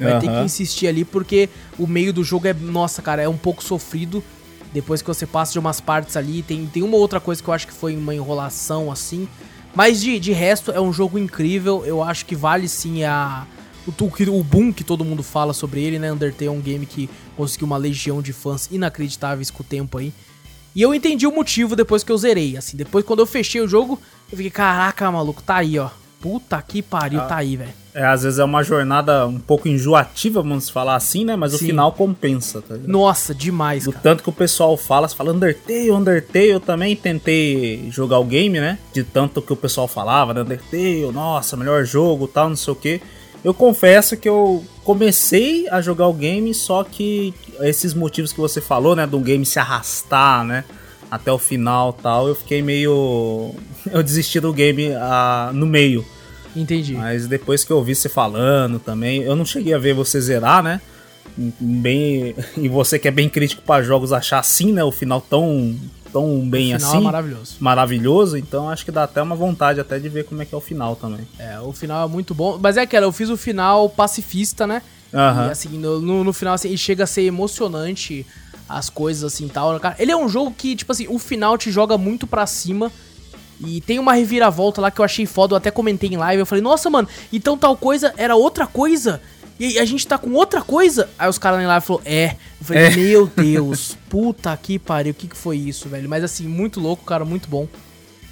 Vai uhum. ter que insistir ali, porque o meio do jogo é, nossa, cara, é um pouco sofrido. Depois que você passa de umas partes ali, tem, tem uma outra coisa que eu acho que foi uma enrolação assim. Mas de, de resto, é um jogo incrível. Eu acho que vale sim a. O, o boom que todo mundo fala sobre ele, né? Undertale é um game que conseguiu uma legião de fãs inacreditáveis com o tempo aí. E eu entendi o motivo depois que eu zerei. Assim, depois quando eu fechei o jogo, eu fiquei, caraca, maluco, tá aí, ó. Puta que pariu, ah, tá aí, velho. É, às vezes é uma jornada um pouco enjoativa, vamos falar assim, né? Mas Sim. o final compensa, tá ligado? Nossa, demais, Do cara. tanto que o pessoal fala, você fala Undertale, Undertale, eu também tentei jogar o game, né? De tanto que o pessoal falava, né? Undertale, nossa, melhor jogo, tal, não sei o que. Eu confesso que eu comecei a jogar o game, só que esses motivos que você falou, né? Do game se arrastar, né? Até o final tal, eu fiquei meio. Eu desisti do game ah, no meio. Entendi. Mas depois que eu ouvi você falando também, eu não cheguei a ver você zerar, né? Bem, e você que é bem crítico para jogos achar assim, né? O final tão tão bem o final é assim. É maravilhoso. Maravilhoso, então acho que dá até uma vontade até de ver como é que é o final também. É, o final é muito bom, mas é aquela, eu fiz o final pacifista, né? Uhum. E assim, no, no final assim, chega a ser emocionante as coisas assim tal. Cara, ele é um jogo que, tipo assim, o final te joga muito pra cima. E tem uma reviravolta lá que eu achei foda, eu até comentei em live. Eu falei, nossa, mano, então tal coisa era outra coisa? E a gente tá com outra coisa? Aí os caras em live falaram, é. Eu falei, é. meu Deus, puta que pariu, o que, que foi isso, velho? Mas assim, muito louco, cara, muito bom.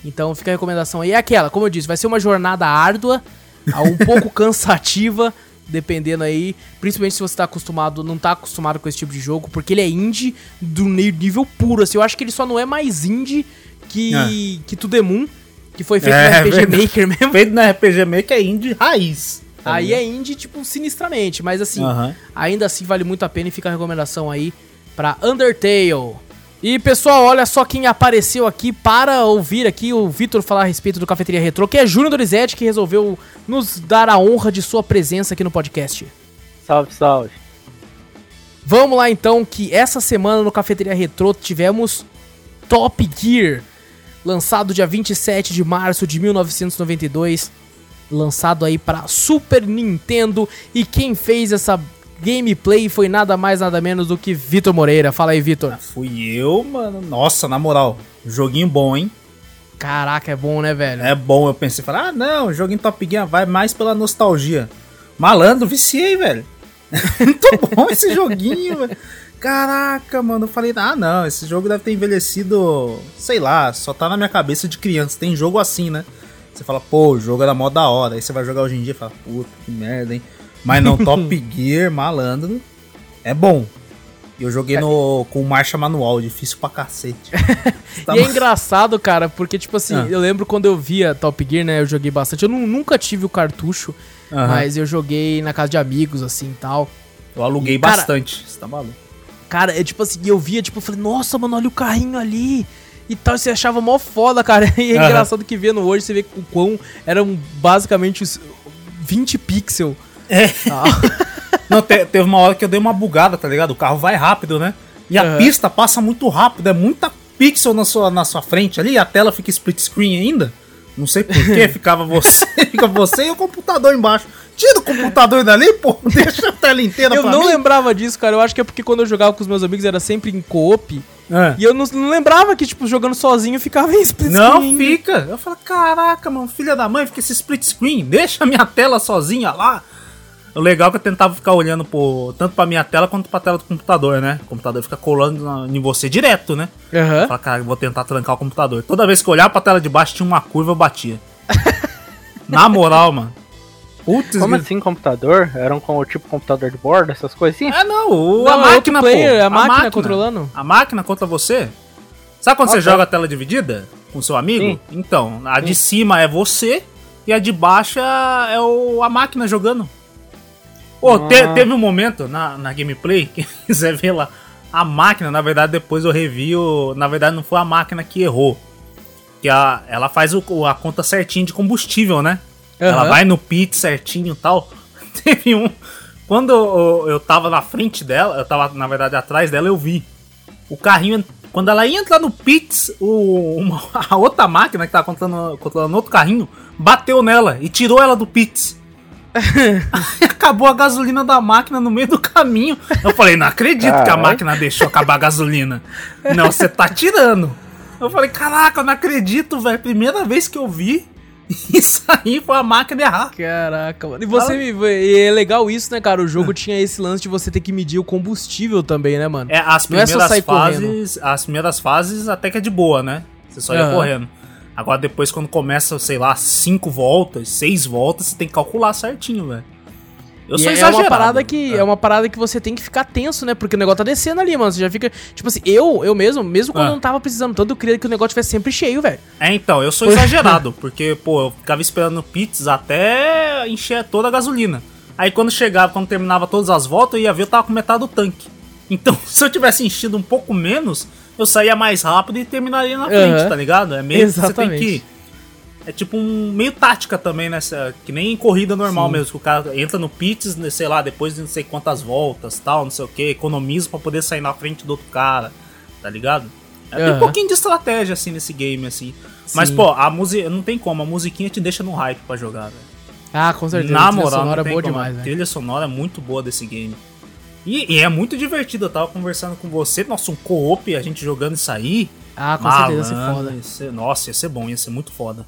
Então fica a recomendação aí. É aquela, como eu disse, vai ser uma jornada árdua, um pouco cansativa dependendo aí, principalmente se você tá acostumado, não tá acostumado com esse tipo de jogo, porque ele é indie do nível puro, assim, eu acho que ele só não é mais indie que, é. que To The Moon, que foi feito é, no RPG verdade. Maker mesmo. Feito no RPG Maker é indie raiz. Tá aí é indie, tipo, sinistramente, mas assim, ainda assim vale muito a pena e fica a recomendação aí pra Undertale. E pessoal, olha só quem apareceu aqui para ouvir aqui o Vitor falar a respeito do Cafeteria Retro, que é Júnior Dorizete, que resolveu nos dar a honra de sua presença aqui no podcast. Salve, salve. Vamos lá então, que essa semana no Cafeteria Retro tivemos Top Gear, lançado dia 27 de março de 1992, lançado aí para Super Nintendo, e quem fez essa gameplay foi nada mais, nada menos do que Vitor Moreira. Fala aí, Vitor. Ah, fui eu, mano. Nossa, na moral, joguinho bom, hein? Caraca, é bom, né, velho? É bom, eu pensei, falar, ah, não, joguinho Top Gear vai mais pela nostalgia. Malandro, viciei, velho. Muito bom esse joguinho, velho. Caraca, mano, eu falei, ah não, esse jogo deve ter envelhecido, sei lá, só tá na minha cabeça de criança. Tem jogo assim, né? Você fala, pô, o jogo era mó da hora. Aí você vai jogar hoje em dia e fala, puta, que merda, hein? Mas não, Top Gear, malandro, é bom. Eu joguei no, com marcha manual, difícil pra cacete. E é engraçado, cara, porque, tipo assim, ah. eu lembro quando eu via Top Gear, né? Eu joguei bastante. Eu nunca tive o cartucho, mas eu joguei na casa de amigos, assim e tal. Eu aluguei e, bastante, cara, você tá maluco. Cara, é tipo assim, eu via, tipo, eu falei, nossa, mano, olha o carrinho ali e tal. Você achava mó foda, cara. E é uhum. engraçado que vendo hoje, você vê o quão eram basicamente 20 pixels. É. Não, te, teve uma hora que eu dei uma bugada, tá ligado? O carro vai rápido, né? E a uhum. pista passa muito rápido, é muita pixel na sua, na sua frente ali, e a tela fica split screen ainda. Não sei porquê, ficava você, fica você e o computador embaixo. Tira o computador dali, pô, deixa a tela inteira Eu não mim. lembrava disso, cara. Eu acho que é porque quando eu jogava com os meus amigos era sempre em coop. É. E eu não, não, lembrava que, tipo, jogando sozinho ficava em split não, screen. Não, fica. Eu falo, caraca, mano, filha da mãe, fica esse split screen. Deixa a minha tela sozinha lá. O legal é que eu tentava ficar olhando pro, tanto pra minha tela quanto pra tela do computador, né? O computador fica colando na, em você direto, né? Uhum. Fala, cara, vou tentar trancar o computador. Toda vez que eu olhava pra tela de baixo tinha uma curva, eu batia. na moral, mano. Putz, Como assim computador? Era um tipo computador de bordo, essas coisinhas? É, não, o, não, a máquina, player, pô. A, a máquina, máquina, controlando. A máquina contra você. Sabe quando okay. você joga a tela dividida com seu amigo? Sim. Então, a Sim. de cima é você e a de baixo é o, a máquina jogando. Pô, ah. te, teve um momento na, na gameplay, quem quiser ver lá, a máquina, na verdade, depois eu revi, o, na verdade não foi a máquina que errou. Que a, ela faz o, a conta certinho de combustível, né? Uhum. Ela vai no pit certinho e tal. Teve um. Quando eu, eu tava na frente dela, eu tava, na verdade, atrás dela, eu vi. O carrinho. Quando ela ia entrar no pits, o, uma, a outra máquina que tava controlando, controlando outro carrinho bateu nela e tirou ela do pits. acabou a gasolina da máquina no meio do caminho. Eu falei, não acredito que a máquina deixou acabar a gasolina. Não, você tá tirando. Eu falei, caraca, eu não acredito, velho. Primeira vez que eu vi. Isso aí foi a máquina errar. Caraca, mano. E você e é legal isso, né, cara? O jogo tinha esse lance de você ter que medir o combustível também, né, mano? É, as primeiras é fases. Correndo. As primeiras fases até que é de boa, né? Você só ia uhum. correndo. Agora depois quando começa, sei lá, cinco voltas, seis voltas, você tem que calcular certinho, velho. Eu e sou é exagerado. Uma parada que, é. é. uma parada que você tem que ficar tenso, né? Porque o negócio tá descendo ali, mano. Você já fica. Tipo assim, eu, eu mesmo, mesmo quando é. não tava precisando tanto, eu queria que o negócio tivesse sempre cheio, velho. É, então, eu sou exagerado. porque, pô, eu ficava esperando pits até encher toda a gasolina. Aí quando chegava, quando terminava todas as voltas, eu ia ver, eu tava com metade do tanque. Então, se eu tivesse enchido um pouco menos, eu saía mais rápido e terminaria na frente, uhum. tá ligado? É meio Exatamente. que você tem que. É tipo um meio tática também, né? Que nem em corrida normal Sim. mesmo, que o cara entra no pits, né, sei lá, depois de não sei quantas voltas, tal, não sei o que, economiza para poder sair na frente do outro cara, tá ligado? É, uhum. Tem um pouquinho de estratégia assim nesse game, assim. Sim. Mas, pô, a música. Não tem como, a musiquinha te deixa no hype pra jogar, velho. Ah, com certeza. Na moral, a trilha sonora é boa como. demais, A trilha sonora é muito boa desse game. E, e, é muito divertido, eu tava conversando com você, nossa, um co-op, a gente jogando isso aí. Ah, com Malandro, certeza ia ser foda. Ia ser, nossa, ia ser bom, ia ser muito foda.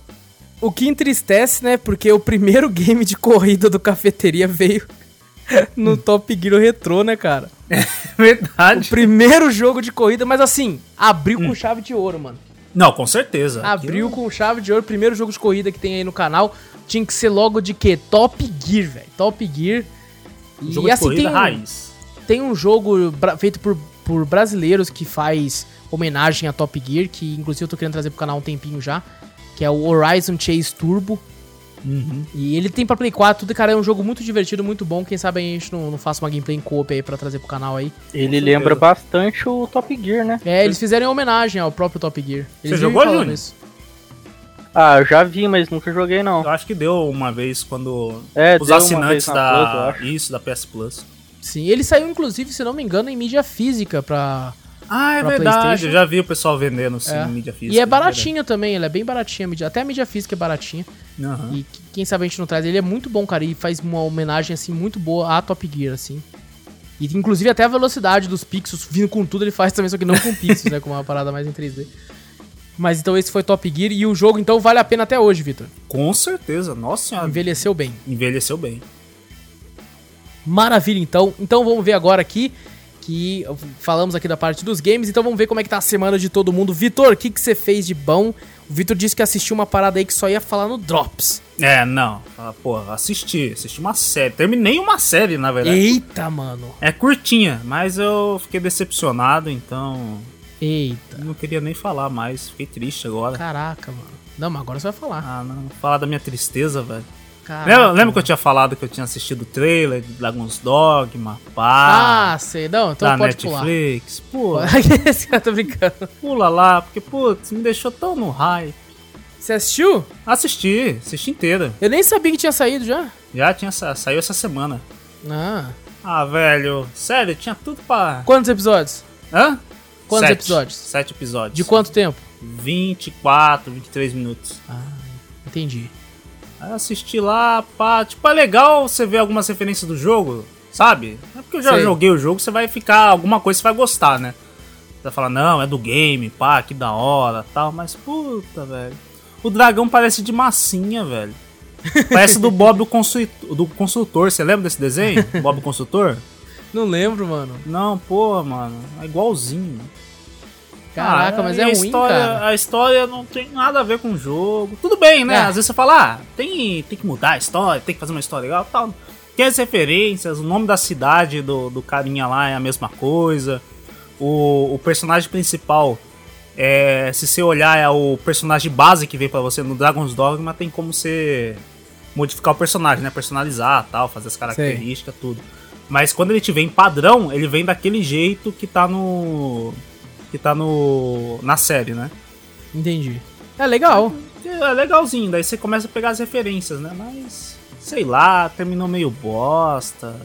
O que entristece, né, porque o primeiro game de corrida do Cafeteria veio no Top Gear Retro, né, cara? É verdade. O primeiro jogo de corrida, mas assim, abriu hum. com chave de ouro, mano. Não, com certeza. Abriu Aquilo... com chave de ouro, primeiro jogo de corrida que tem aí no canal. Tinha que ser logo de quê? Top Gear, velho. Top Gear. E jogo assim, de corrida tem... raiz tem um jogo feito por, por brasileiros que faz homenagem a Top Gear, que inclusive eu tô querendo trazer pro canal um tempinho já, que é o Horizon Chase Turbo. Uhum. E ele tem pra Play 4, tudo, cara, é um jogo muito divertido, muito bom. Quem sabe a gente não, não faça uma gameplay em coop aí pra trazer pro canal aí. Ele lembra bastante o Top Gear, né? É, eles fizeram homenagem ao próprio Top Gear. Eles Você jogou, Júnior? Isso. Ah, eu já vi, mas nunca joguei não. Eu acho que deu uma vez quando é, os assinantes da Plus, isso da PS Plus. Sim, ele saiu inclusive, se não me engano, em mídia física pra. Ah, é pra verdade. Eu já vi o pessoal vendendo sim, é. em mídia física. E é baratinho também, ele é bem baratinho. Até a mídia física é baratinha. Uhum. E quem sabe a gente não traz. Ele é muito bom, cara. E faz uma homenagem assim muito boa à Top Gear, assim. E inclusive até a velocidade dos pixels vindo com tudo ele faz também, só que não com pixels, né? Com uma parada mais em 3D. Mas então esse foi Top Gear e o jogo então vale a pena até hoje, Vitor. Com certeza, nossa senhora. Envelheceu bem. Envelheceu bem. Maravilha, então. Então vamos ver agora aqui que falamos aqui da parte dos games, então vamos ver como é que tá a semana de todo mundo. Vitor, o que, que você fez de bom? O Vitor disse que assistiu uma parada aí que só ia falar no Drops. É, não. Ah, Porra, assisti. Assisti uma série. Terminei uma série, na verdade. Eita, mano. É curtinha, mas eu fiquei decepcionado, então. Eita. Não queria nem falar mais. Fiquei triste agora. Caraca, mano. Não, mas agora você vai falar. Ah, não. Falar da minha tristeza, velho. Lembra, lembra que eu tinha falado que eu tinha assistido o trailer de Dragon's Dogma, pá, Ah, sei. Não, então da pode pular. Netflix? Pô, Esse cara tá brincando. pula lá, porque, putz, me deixou tão no hype. Você assistiu? Assisti, assisti inteira. Eu nem sabia que tinha saído já. Já tinha sa- saiu essa semana. Ah. Ah, velho, sério, tinha tudo pra. Quantos episódios? Hã? Quantos Sete. episódios? Sete episódios. De quanto tempo? 24, 23 minutos. Entendi. Aí assisti lá, pá. Tipo, é legal você ver algumas referências do jogo, sabe? Não é porque eu já Sei. joguei o jogo, você vai ficar. Alguma coisa você vai gostar, né? Você vai falar, não, é do game, pá, que da hora tal. Mas puta, velho. O dragão parece de massinha, velho. Parece do Bob o do Consultor. Você lembra desse desenho? Bob o Consultor? Não lembro, mano. Não, porra, mano. É igualzinho. Caraca, Ah, mas é a ruim, história, cara. A história não tem nada a ver com o jogo. Tudo bem, né? É. Às vezes você fala, ah, tem, tem que mudar a história, tem que fazer uma história legal tal. Tem as referências, o nome da cidade do, do carinha lá é a mesma coisa. O, o personagem principal, é, se você olhar, é o personagem base que vem pra você no Dragon's Dogma, tem como você modificar o personagem, né? Personalizar tal, fazer as características, tudo. Mas quando ele te vem padrão, ele vem daquele jeito que tá no. Que tá no. na série, né? Entendi. É legal. É legalzinho, daí você começa a pegar as referências, né? Mas. sei lá, terminou meio bosta.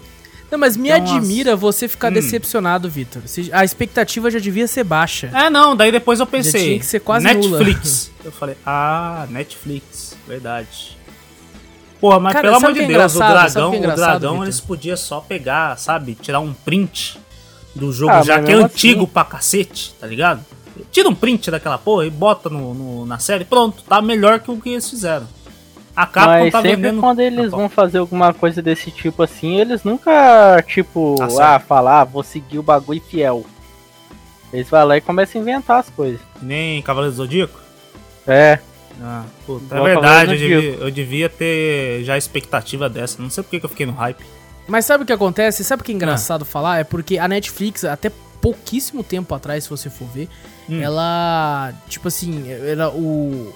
Não, mas me umas- admira você ficar Hum. decepcionado, Vitor. A expectativa já devia ser baixa. É, não, daí depois eu pensei. tinha que ser quase Netflix. Eu falei, ah, Netflix, verdade. Porra, mas Cara, pelo amor de é Deus, o o dragão, é o dragão eles podiam só pegar, sabe, tirar um print do jogo, Ah, já que é antigo assim- pra cacete, tá ligado? Tira um print daquela porra e bota no, no- na série, pronto, tá melhor que o que eles fizeram. A Capcom Mas tá sempre vendendo. quando eles Ah, vão fazer alguma coisa desse tipo assim, eles nunca, tipo, Ah, ah, certo. falar, ah, vou seguir o bagulho fiel. Eles vão lá e começam a inventar as coisas. Nem Cavaleiro do Zodíaco? É, Ah, puta, é verdade, eu devia, eu devia ter já expectativa dessa. Não sei porque que eu fiquei no hype. Mas sabe o que acontece? Sabe o que é Ah. engraçado falar? É porque a Netflix, até pouquíssimo tempo atrás, se você for ver, Hum. ela, tipo assim, era o.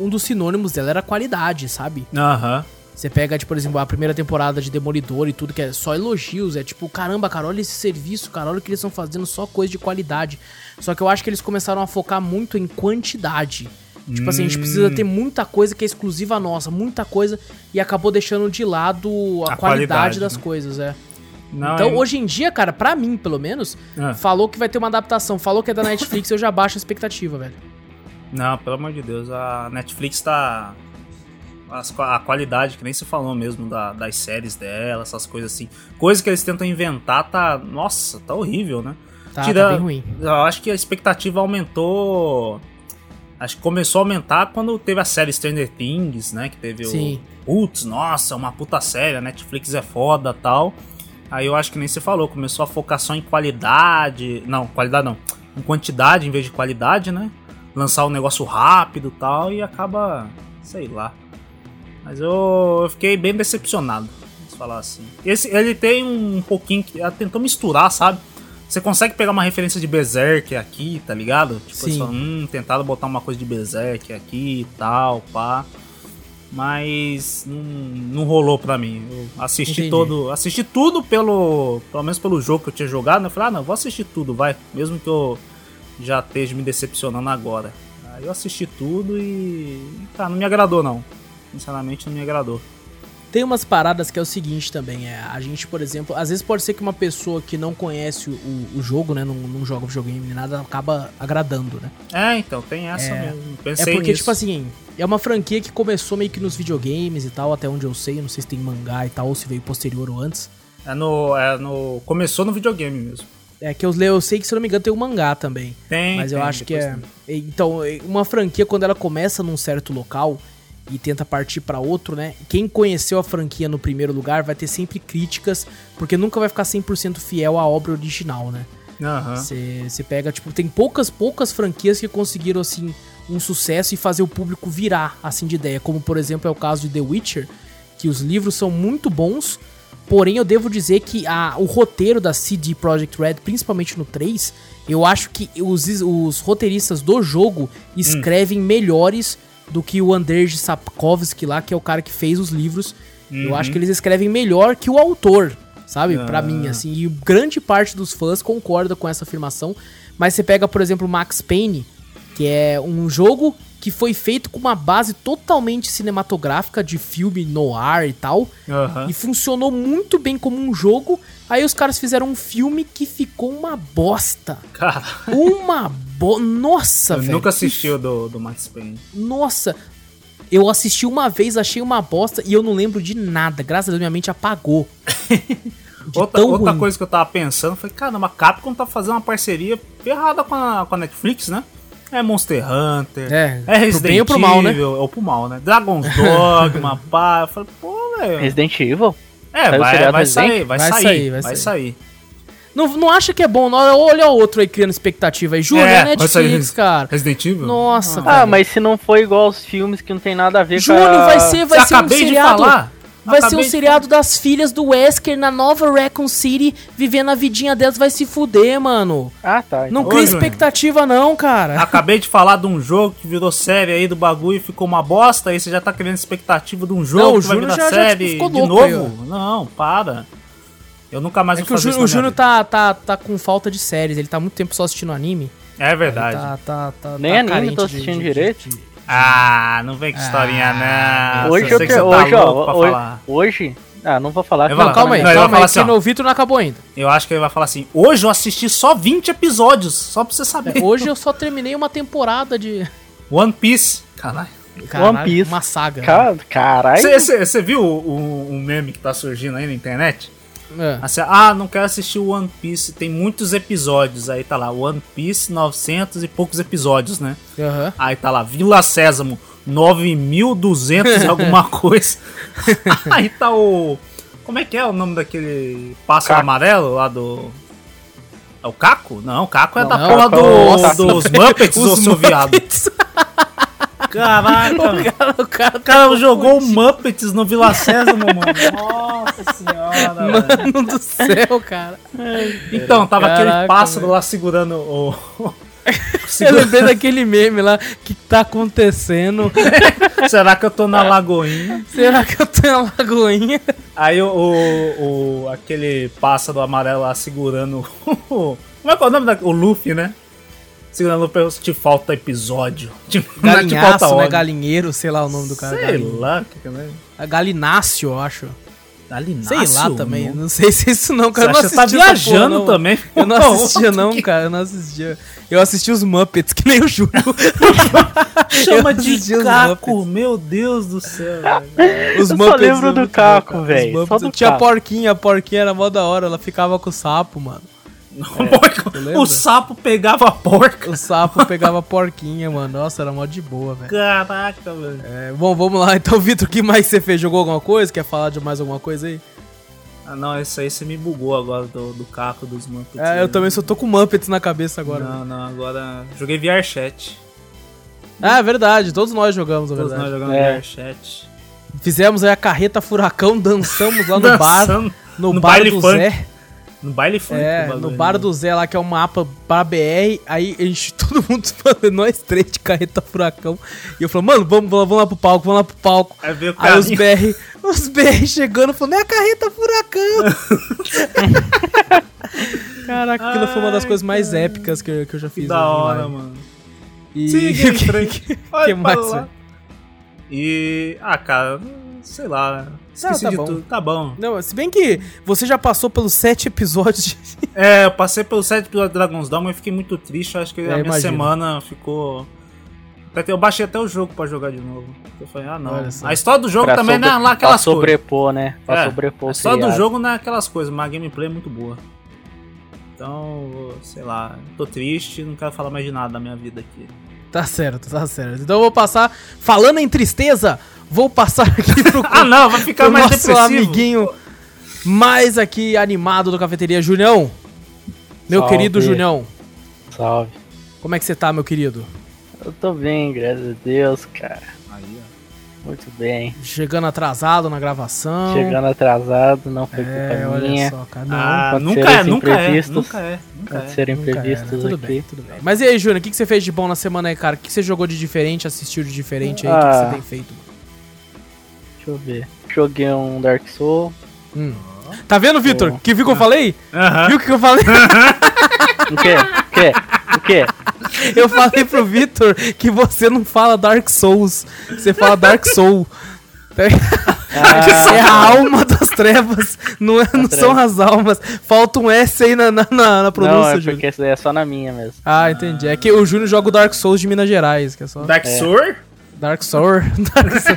Um dos sinônimos dela era qualidade, sabe? Aham. Você pega, tipo, por exemplo, a primeira temporada de Demolidor e tudo, que é só elogios. É tipo, caramba, cara, olha esse serviço, cara, olha o que eles estão fazendo, só coisa de qualidade. Só que eu acho que eles começaram a focar muito em quantidade. Tipo assim, a gente precisa Hum. ter muita coisa que é exclusiva nossa, muita coisa, e acabou deixando de lado a, A qualidade, qualidade, das né? coisas, é. Não, então, é- hoje em dia, cara, pra mim, pelo menos, Ah. falou que vai ter uma adaptação, falou que é da Netflix, eu já baixo a expectativa, velho. Não, pelo amor de Deus, a Netflix tá. as- a qualidade, que nem você falou mesmo, da- das séries dela, essas coisas assim. Coisas que eles tentam inventar, tá. Nossa, tá horrível, né? Tá, Tira- tá bem ruim. Eu acho que a expectativa aumentou. Acho que começou a aumentar quando teve a série Stranger Things, né? Que teve Sim. o. Putz, nossa, uma puta série, a Netflix é foda tal. Aí eu acho que nem você falou, começou a focar só em qualidade. Não, qualidade não. Em quantidade em vez de qualidade, né? Lançar um negócio rápido tal e acaba. sei lá. Mas eu, eu fiquei bem decepcionado, vamos falar assim. Esse, ele tem um pouquinho que. ela tentou misturar, sabe? Você consegue pegar uma referência de Berserk aqui, tá ligado? Tipo, Sim. eles falam, hum, tentaram botar uma coisa de Berserk aqui e tal, pá. Mas não, não rolou pra mim. Eu assisti Entendi. todo. Assisti tudo pelo. Pelo menos pelo jogo que eu tinha jogado, né? Eu falei, ah não, vou assistir tudo, vai. Mesmo que eu já esteja me decepcionando agora. Aí eu assisti tudo e. Tá, não me agradou não. Sinceramente não me agradou. Tem umas paradas que é o seguinte também, é, a gente, por exemplo, às vezes pode ser que uma pessoa que não conhece o, o jogo, né, não, não joga videogame nem nada, acaba agradando, né? É, então, tem essa É. mesmo. É Pensei porque, nisso. tipo assim, é uma franquia que começou meio que nos videogames e tal, até onde eu sei, não sei se tem mangá e tal, ou se veio posterior ou antes. É no, é no. Começou no videogame mesmo. É que eu, eu sei que, se eu não me engano, tem um mangá também. Tem. Mas eu tem, acho que é. tem. Então, uma franquia, quando ela começa num certo local, e tenta partir pra outro, né? Quem conheceu a franquia no primeiro lugar vai ter sempre críticas, porque nunca vai ficar 100% fiel à obra original, né? Você pega, tipo, tem poucas, poucas franquias que conseguiram, assim, um sucesso e fazer o público virar, assim, de ideia. Como, por exemplo, é o caso de The Witcher, que os livros são muito bons, porém eu devo dizer que a, o roteiro da CD Projekt Red, principalmente no 3, eu acho que os, os roteiristas do jogo escrevem melhores do que o Andrzej Sapkowski lá, que é o cara que fez os livros. Eu acho que eles escrevem melhor que o autor, sabe? Pra Ah. mim, assim. E grande parte dos fãs concorda com essa afirmação. Mas você pega, por exemplo, Max Payne, que é um jogo que foi feito com uma base totalmente cinematográfica de filme noir e tal. Aham. E funcionou muito bem como um jogo. Aí os caras fizeram um filme que ficou uma bosta. Cara, Uma bo... Nossa, eu velho. nunca assisti o do, do Max Payne. Nossa. Eu assisti uma vez, achei uma bosta e eu não lembro de nada. Graças a Deus, minha mente apagou. Outra, outra coisa que eu tava pensando foi, caramba, a Capcom tá fazendo uma parceria ferrada com a, com a Netflix, né? É Monster Hunter, É, é pro Resident bem ou pro mal, né? Evil, é o pro mal, né? Dragon's Dogma, pá. Eu falei, pô, velho. Resident Evil? É, vai, vai sair, vai, Vai sair, sair, vai, vai sair. Não, não acha que é bom? não? Olha o outro aí criando expectativa aí. Júnior, é, sair Netflix, cara. Resident Evil? Nossa, Ah, velho. mas se não for igual aos filmes que não tem nada a ver com a... vai ser, vai Você ser um acabei de seriado. falar. Vai ser um Acabei de seriado das filhas do Wesker na nova Raccoon City, vivendo a vidinha delas, vai se fuder, mano. Ah, tá. Não Ô, cria Júnior. expectativa, não, cara. Acabei de falar de um jogo que virou série aí do bagulho e ficou uma bosta, aí você já tá criando expectativa de um jogo Não, que vai Júnior virar já- já, série tipo, ficou de aí, novo. Não, para. Eu nunca mais É vou que o, fazer isso o na minha Júnior tá, tá, tá com falta de séries, ele tá muito tempo só assistindo anime. É verdade. Tá, tá, tá, Nem tá anime carente tô de- assistindo de- direito. de- Ah, não vem com historinha, não. hoje eu eu que você tá hoje, ó, louco pra hoje, falar. hoje... Ah, não vou falar. Eu Não, não, calma aí, Não, calma aí, assim, que ó. no Vitor não acabou ainda. Eu acho que ele vai falar assim: hoje eu assisti só 20 episódios, só pra você saber. Hoje eu só terminei uma temporada de. One Piece. Caralho. Caralho, Piece. Uma saga. né? Ca- Caralho. Você viu o, o- o meme que tá surgindo aí na internet? É. Assim, ah, não quero assistir o One Piece, tem muitos episódios. Aí tá lá, One Piece, 900 e poucos episódios, né? Aham. Aí tá lá, Vila Sésamo, 9.200 e alguma coisa. Aí tá o. Como é que é o nome daquele pássaro Caco. amarelo lá do. É o Caco? Não, o Caco é da Não, porra Caco do- é o Caco. dos Muppets, ô seu viado. Caraca, mano. o cara, O cara jogou o Muppets no Vila Sésamo, mano. Nossa senhora, velho. Mano do céu, cara. Então, tava aquele Caraca, pássaro velho. lá segurando o. Eu lembrei daquele meme lá. que tá acontecendo? Será que eu tô na Lagoinha? Será que eu tenho uma lagoinha? Aí o, o, o- aquele pássaro amarelo lá segurando o. Como é que é o nome da. O Luffy, né? Segurando o Luffy, te falta episódio. Te, não é te falta Galinhaço, né? Galinheiro, sei lá o nome do cara. Sei lá, que que é? A Galinácio, eu acho. Galináceo? Sei lá também. Não sei se é isso não, Você cara. Eu não tá assistia essa viajando porra, também? Eu não assistia, não, cara. Eu não assistia. Eu assisti os Muppets, que nem o Júlio. Chama de assisti Caco, meu Deus do céu. velho. Os Eu só Muppets lembro são do Caco, velho, só Tinha a porquinha, a porquinha era mó da hora. Ela ficava com o sapo, mano. lembra? o sapo pegava a porca. O sapo pegava a porquinha, mano. Nossa, era mó de boa, velho. Caraca, velho. É, bom, vamos lá. Então, Vitor, o que mais você fez? Jogou alguma coisa? Quer falar de mais alguma coisa aí? Ah, não, isso aí você me bugou agora do, do Caco dos Muppets. É, eu também só tô com Muppets na cabeça agora. Não, não, agora. Joguei VR Chat. Ah, é verdade. Todos nós jogamos, na Todos nós verdade. jogamos É. VR Chat. Fizemos aí a carreta furacão, dançamos lá no bar. Dançando No, no bar baile do funk. Zé. No baile funk. É, no bar né? do Zé lá, que é um mapa pra BR. Aí a gente, todo mundo falando, nós três de carreta furacão. E eu falei, mano, vamos, vamos, vamos lá pro palco, vamos lá pro palco. Aí veio o Aí os. BR, os BR chegando, falando, é a carreta furacão. Caraca, aquilo foi uma das coisas mais cara. épicas que eu, que eu já Que fiz. da em hora, live. mano. E Siga em que- frente. que- que mais? lá. E. Ah, cara, sei lá. Esqueci tá de bom. tudo. Tá bom. Não, se bem que você já passou pelos sete episódios de... É, eu passei pelo set episódio de Dragon's Dogma e fiquei muito triste. Acho que É, a minha imagino. semana ficou. Até que Eu baixei até o jogo pra jogar de novo. Eu falei, ah não. A história do jogo Pra também sobre- não é lá aquelas Pra coisas. sobrepor, né? Pra É, sobrepor A história do jogo não é aquelas coisas, mas a gameplay é muito boa. Então, sei lá, tô triste, não quero falar mais de nada da minha vida aqui. Tá certo, tá certo. Então eu vou passar. Falando em tristeza, vou passar aqui pro, Ah, não, vai ficar pro mais nosso depressivo. amiguinho mais aqui animado do Cafeteria, Julião. Meu Salve. querido Julião, Salve. como é que você tá, meu querido? Eu tô bem, graças a Deus, cara. Aí, ó. Muito bem. Chegando atrasado na gravação. Chegando atrasado, não foi É, culpa olha minha. só, cara. Não, Ah, nunca é, nunca é, imprevistos. nunca é, nunca Pode é. ser nunca é, né? imprevistos Tudo aqui. bem, tudo bem. Mas e aí, Júnior, o que, que você fez de bom na semana aí, cara? O que que você jogou de diferente, assistiu de diferente aí? O que, que Ah. você tem feito? Deixa eu ver. Joguei um Dark Soul. Hum. Tá vendo, Vitor? Pô. Que viu que eu falei? Aham. Viu o que eu falei? O quê? O quê? O quê? Eu falei pro Vitor que você não fala Dark Souls, você fala Dark Soul. Tá? Ah, é a alma das trevas, não, é, não são as almas. Falta um S aí na, na, na- na não, pronúncia, é Júnior. porque isso daí é só na minha mesmo. Ah, entendi. É que o Júnior joga o Dark Souls de Minas Gerais, que é só Dark É. Soul? Dark Soul. Dark Soul.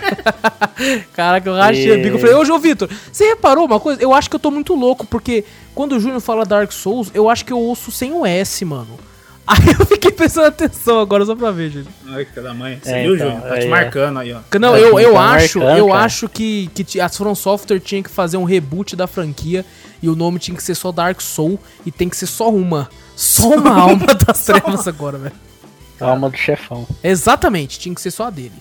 Caraca, eu rachei o bico. Eu falei, ô, João Vitor, você reparou uma coisa? Eu acho que eu tô muito louco, porque quando o Júnior fala Dark Souls, eu acho que eu ouço sem o S, mano. Aí eu fiquei prestando atenção agora, só pra ver, Júnior. Ai, que da mãe. Você É, viu, então, Júnior? Tá aí te é. marcando aí, ó. Não, Tá eu, eu tá acho, marcando, eu cara. acho que, que as From Software tinha que fazer um reboot da franquia e o nome tinha que ser só Dark Soul e tem que ser só uma. Só uma alma das trevas agora, velho. Alma do chefão. Exatamente, tinha que ser só a dele.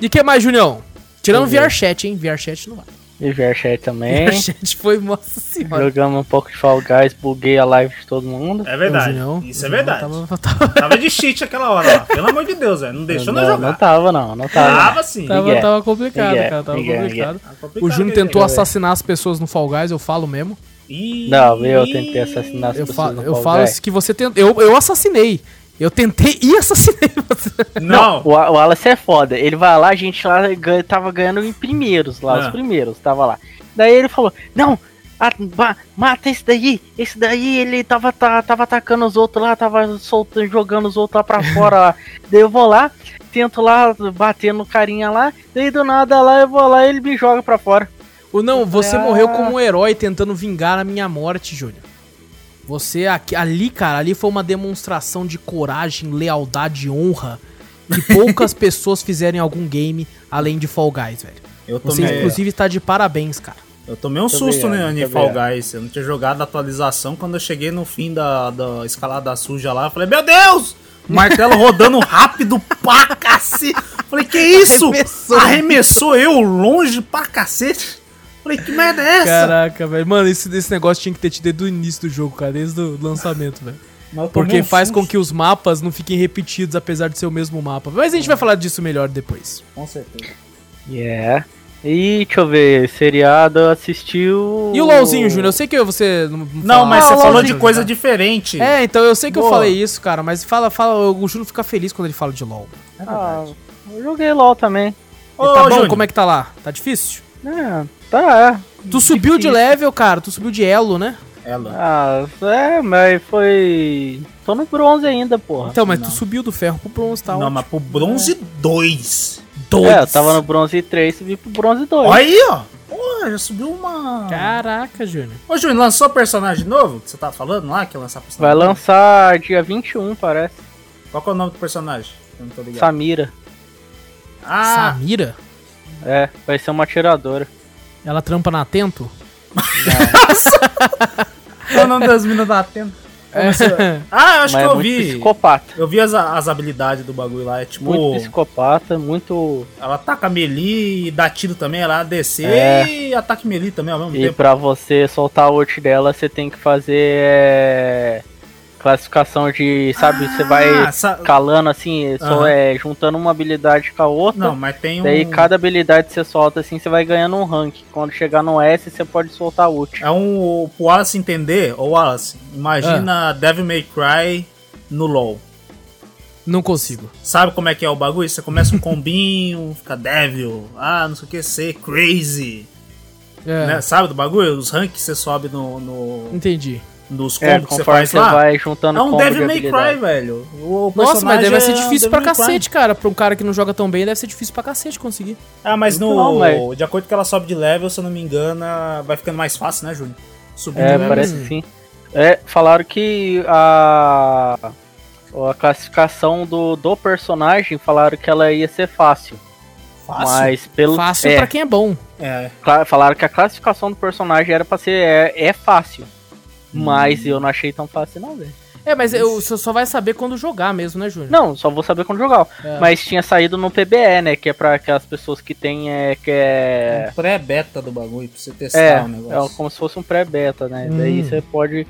E que mais, Junião? Tirando. VRChat, hein? VRChat não vai. E VRChat também. VRChat foi, nossa senhora. Jogamos um pouco de Fall Guys, buguei a live de todo mundo. É verdade. Junião- Isso é verdade. Tava, tava, Tava de cheat aquela hora lá. Pelo amor de Deus, velho. Não deixou nós não, jogar. não tava, não. Não tava. Tava sim. tava, Miguel. tava complicado, Miguel, cara. Tava Miguel, complicado. Tá complicado O Júnior tentou assassinar as pessoas no Fall Guys, eu falo mesmo. Ih, Não, eu tentei assassinar as Eu, pessoas fa no eu Fall falo Guys. que você tentou. Eu, eu assassinei. Eu tentei e assassinei você. Não. O, o Wallace é foda. Ele vai lá, a gente lá tava ganhando em primeiros, lá, Ah. os primeiros, tava lá. Daí ele falou: Não, a- ba- mata esse daí. Esse daí ele tava, tá- tava atacando os outros lá, tava soltando, jogando os outros lá pra fora lá. Daí eu vou lá, tento lá bater no carinha lá. Daí do nada lá eu vou lá e ele me joga pra fora. Ou não, você Ah. morreu como um herói tentando vingar a minha morte, Júnior. Você aqui, ali, cara, ali foi uma demonstração de coragem, lealdade e honra que poucas pessoas fizeram em algum game além de Fall Guys, velho. Eu Você, tomei, inclusive, está de parabéns, cara. eu tomei um Tô susto né, em Fall. Guys. Eu não tinha jogado a atualização. Quando eu cheguei no fim da, da escalada suja lá, eu falei, meu Deus! O martelo rodando rápido pra cacete. Falei, que isso? Arremessou. Arremessou eu longe pra cacete. Falei, que merda é essa? Caraca, velho. Mano, esse, esse negócio tinha que ter tido desde o início do jogo, cara, desde o lançamento, velho. Eu Porque um faz com que os mapas não fiquem repetidos, apesar de ser o mesmo mapa. Mas a gente vai falar disso melhor depois. Com certeza. Yeah. E deixa eu ver, seriado assistiu. E o LOLzinho, Júnior? Eu sei que você não. Não, mas Ah, você falou de coisa tá? diferente. É, então eu sei que eu Boa. falei isso, cara, mas fala, fala, o Júnior fica feliz quando ele fala de LOL. Ah, eu joguei LOL também. Ô, tá bom? Júnior. Como é que tá lá? Tá difícil? É, tá, é. Tu subiu de Difícil. level, cara, tu subiu de elo, né? Ela. Ah, é, mas foi. Tô no bronze ainda, porra. Então, mas não. tu subiu do ferro pro bronze, tá? não, ótimo. mas pro bronze 2. Dois. É, eu tava no bronze 3 e vi pro bronze 2. Olha aí, ó. Porra, já subiu uma. Caraca, Júnior. Ô, Júnior, lançou personagem novo? Que você tava falando lá que ia lançar Vai personagem? novo? lançar dia 21, parece. Qual que é o nome do personagem? Eu não tô ligado. Samira. Ah, Samira? É, vai ser uma atiradora. Ela trampa na Atento? qual é o nome das minas da Atena? Ah, eu acho mas que é eu muito vi. psicopata. Eu vi as, as habilidades do bagulho lá. É tipo, Muito psicopata, muito. ela ataca melee e dá tiro também, ela descer É. e ataca melee também ao mesmo E tempo. pra você soltar a ult dela, você tem que fazer é, classificação de, sabe, você vai Ah, sa- calando assim, só Aham. é juntando uma habilidade com a outra. Não, mas tem um. Daí cada habilidade que você solta assim, você vai ganhando um rank. Quando chegar no S, você pode soltar ult. É um. Pro Wallace entender, ô Wallace, imagina Ah. Devil May Cry no LoL. Não consigo. Sabe como é que é o bagulho? Você começa um combinho, fica Devil, ah, não sei o que, ser crazy. É, Né? Sabe do bagulho? Os ranks que você sobe no, no, entendi. Nos É, combos que você conforme faz você lá. vai juntando É um Devil May. Cry, velho. O Nossa, mas deve ser é difícil um pra cacete, cara. Pra um cara que não joga tão bem, deve ser difícil pra cacete conseguir. Ah, mas no. Não, mas- De acordo com que ela sobe de level, se eu não me engano, vai ficando mais fácil, né, Júniio? Subir É, de level. parece Hum. que sim. É, falaram que a A classificação do, do personagem falaram que ela ia ser fácil. Fácil. Mas pelo. Fácil é, pra quem é bom. É. falaram que a classificação do personagem era pra ser. É, é fácil. Mas eu não achei tão fácil, não, velho. É, mas eu, você só vai saber quando jogar mesmo, né, Júnior? Não, só vou saber quando jogar. É. Mas tinha saído no PBE, né? Que é pra aquelas pessoas que tem. É, que é. Um pré-beta do bagulho pra você testar É, o negócio. é como se fosse um pré-beta, né? Hum. Daí você pode.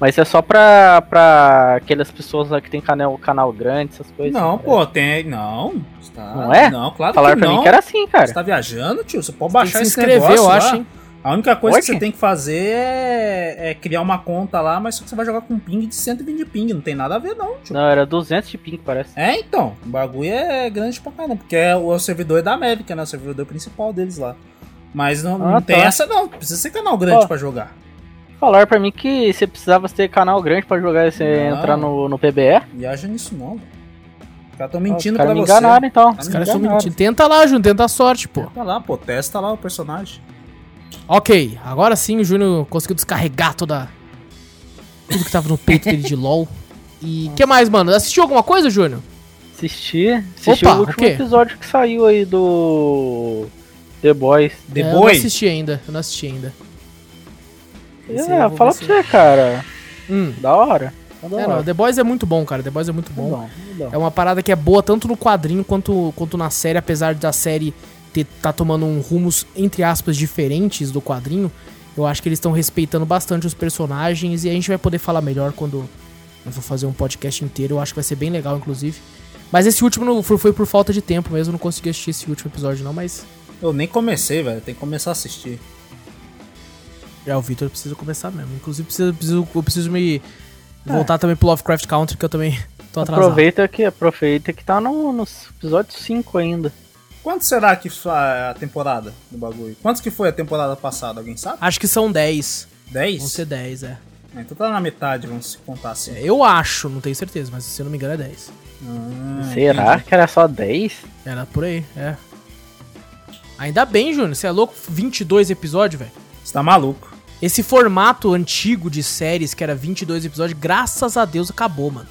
Mas é só pra, pra aquelas pessoas lá que tem canal, canal grande, essas coisas. Não, assim, pô, tem. Não. Tá- Não é? Não, claro Falaram que pra não. mim que era assim, cara. Você tá viajando, tio? Você pode baixar se esse inscrever, negócio eu lá. acho, hein? A única coisa que você tem que fazer é, é criar uma conta lá, mas só que você vai jogar com ping de 120 ping. Não tem nada a ver, não, tio. Não, era 200 de ping, parece. É, então. O bagulho é grande pra caramba. Porque é o, é o servidor da América, né? O servidor principal deles lá. Mas não, não Ah, tem tá. essa, não. Precisa ser canal grande Ó. pra jogar. Falaram pra mim que você precisava ter canal grande pra jogar e você Não. entrar no, no PBE. Viaja nisso, não. velho. Os caras tão Os mentindo caras pra me você. enganaram, então. Os caras estão mentindo. Tenta lá, Júnior, tenta a sorte, pô. Tá lá, pô. Testa lá o personagem. Ok, agora sim o Júnior conseguiu descarregar toda. Tudo que tava no peito dele de LOL. E o que mais, mano? Assistiu alguma coisa, Júnior? Assisti, assisti Opa, o o último quê? episódio que saiu aí do The Boys. The É, Eu não assisti ainda, eu não assisti ainda. Esse aí eu É, fala pra você, cara. Hum. Da hora. É, hora. não, The Boys é muito bom, cara. The Boys é muito bom, tá bom. É uma parada que é boa tanto no quadrinho quanto, quanto na série, apesar da série ter, tá tomando um rumos, entre aspas, diferentes do quadrinho. Eu acho que eles estão respeitando bastante os personagens e a gente vai poder falar melhor quando eu for fazer um podcast inteiro. Eu acho que vai ser bem legal, inclusive. Mas esse último não, foi, foi por falta de tempo mesmo, eu não consegui assistir esse último episódio não, mas Eu nem comecei, velho. Tem que começar a assistir. já o Victor precisa começar mesmo. Inclusive preciso, preciso, eu preciso me voltar também pro Lovecraft Country, que eu também tô atrasado. Aproveita que, aproveita que tá no, no episódio 5 ainda. Quanto será que foi a temporada do bagulho? Quantos que foi a temporada passada? Alguém sabe? Acho que são 10. 10? Vão ser 10, é. É, então tá na metade, vamos se contar assim. É, Eu acho, não tenho certeza, mas se eu não me engano é 10. Ah, Será entendi. que era só 10? Era por aí, é. Ainda bem, Júnior, você é louco? 22 episódios, velho. Você tá maluco. Esse formato antigo de séries, que era 22 episódios, graças a Deus acabou, mano.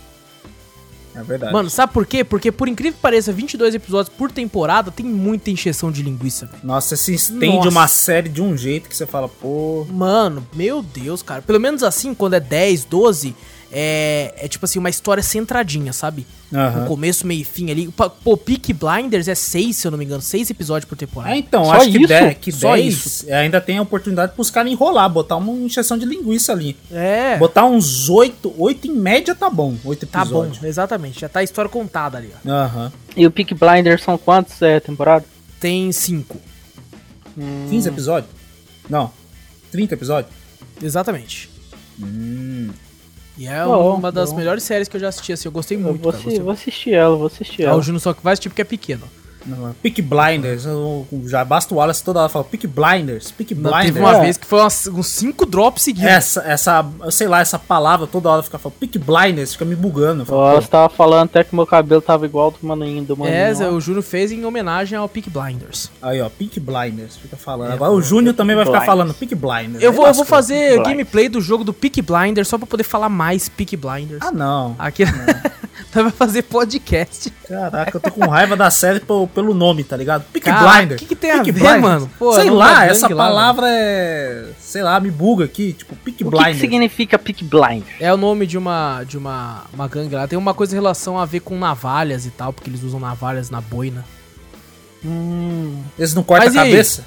É verdade. Mano, sabe por quê? Porque, por incrível que pareça, 22 episódios por temporada tem muita encheção de linguiça, velho. Nossa, se estende Nossa. uma série de um jeito que você fala, pô. Mano, meu Deus, cara. Pelo menos assim, quando é 10, 12, é, é tipo assim, uma história centradinha, sabe? No começo, meio e fim ali. Pô, Peak Blinders é 6, se eu não me engano. 6 episódios por temporada. É, então, Só acho que isso? 10, que Só 10 isso. ainda tem a oportunidade pros caras enrolar, botar uma injeção de linguiça ali. É. Botar uns 8, 8 em média tá bom, 8 Tá bom, episódios. exatamente. Já tá a história contada ali, ó. Aham. E o Peak Blinders são quantos é, temporada? Tem 5. 15 episódios? Não. 30 episódios? Exatamente. Hum. E é Bom, uma das bom. melhores séries que eu já assisti, assim. Eu gostei Eu muito, vou, cara. assi- Gostei. vou assistir ela, vou assistir Ah, ela. o Juno só que vai assistir porque é pequeno. Não, Peak Blinders, eu- já basta o Wallace toda hora falar Peak Blinders, Não, Blinders. teve uma É. vez que foi umas- uns 5 drops seguidos. Essa, essa, eu sei lá, essa palavra toda hora fica falando Peak Blinders, fica me bugando. Pô, Você tava falando até que meu cabelo tava igual do maninho do maninho. É, o Júnior fez em homenagem ao Peak Blinders. Aí, ó, Peak Blinders, fica falando. Agora o Júnior também vai ficar falando Peak Blinders. Eu Aí vou, eu vou fazer Blinders. gameplay do jogo do Peak Blinders só pra poder falar mais Peak Blinders. Ah, não. Aqui nós vai fazer podcast. Caraca, eu tô com raiva da série pelo, pelo nome, tá ligado? Peak Caraca, Blinders. que que tem a Peaky ver, Blinders. mano? Pô, sei lá, essa lá, palavra é. Sei lá, me buga aqui. Tipo, Peak O que, que significa Peak Blinders? É o nome de uma de uma, uma gangue lá. Tem uma coisa em relação a ver com navalhas e tal, porque eles usam navalhas na boina. Hum, Eles não cortam a Mas aí? cabeça?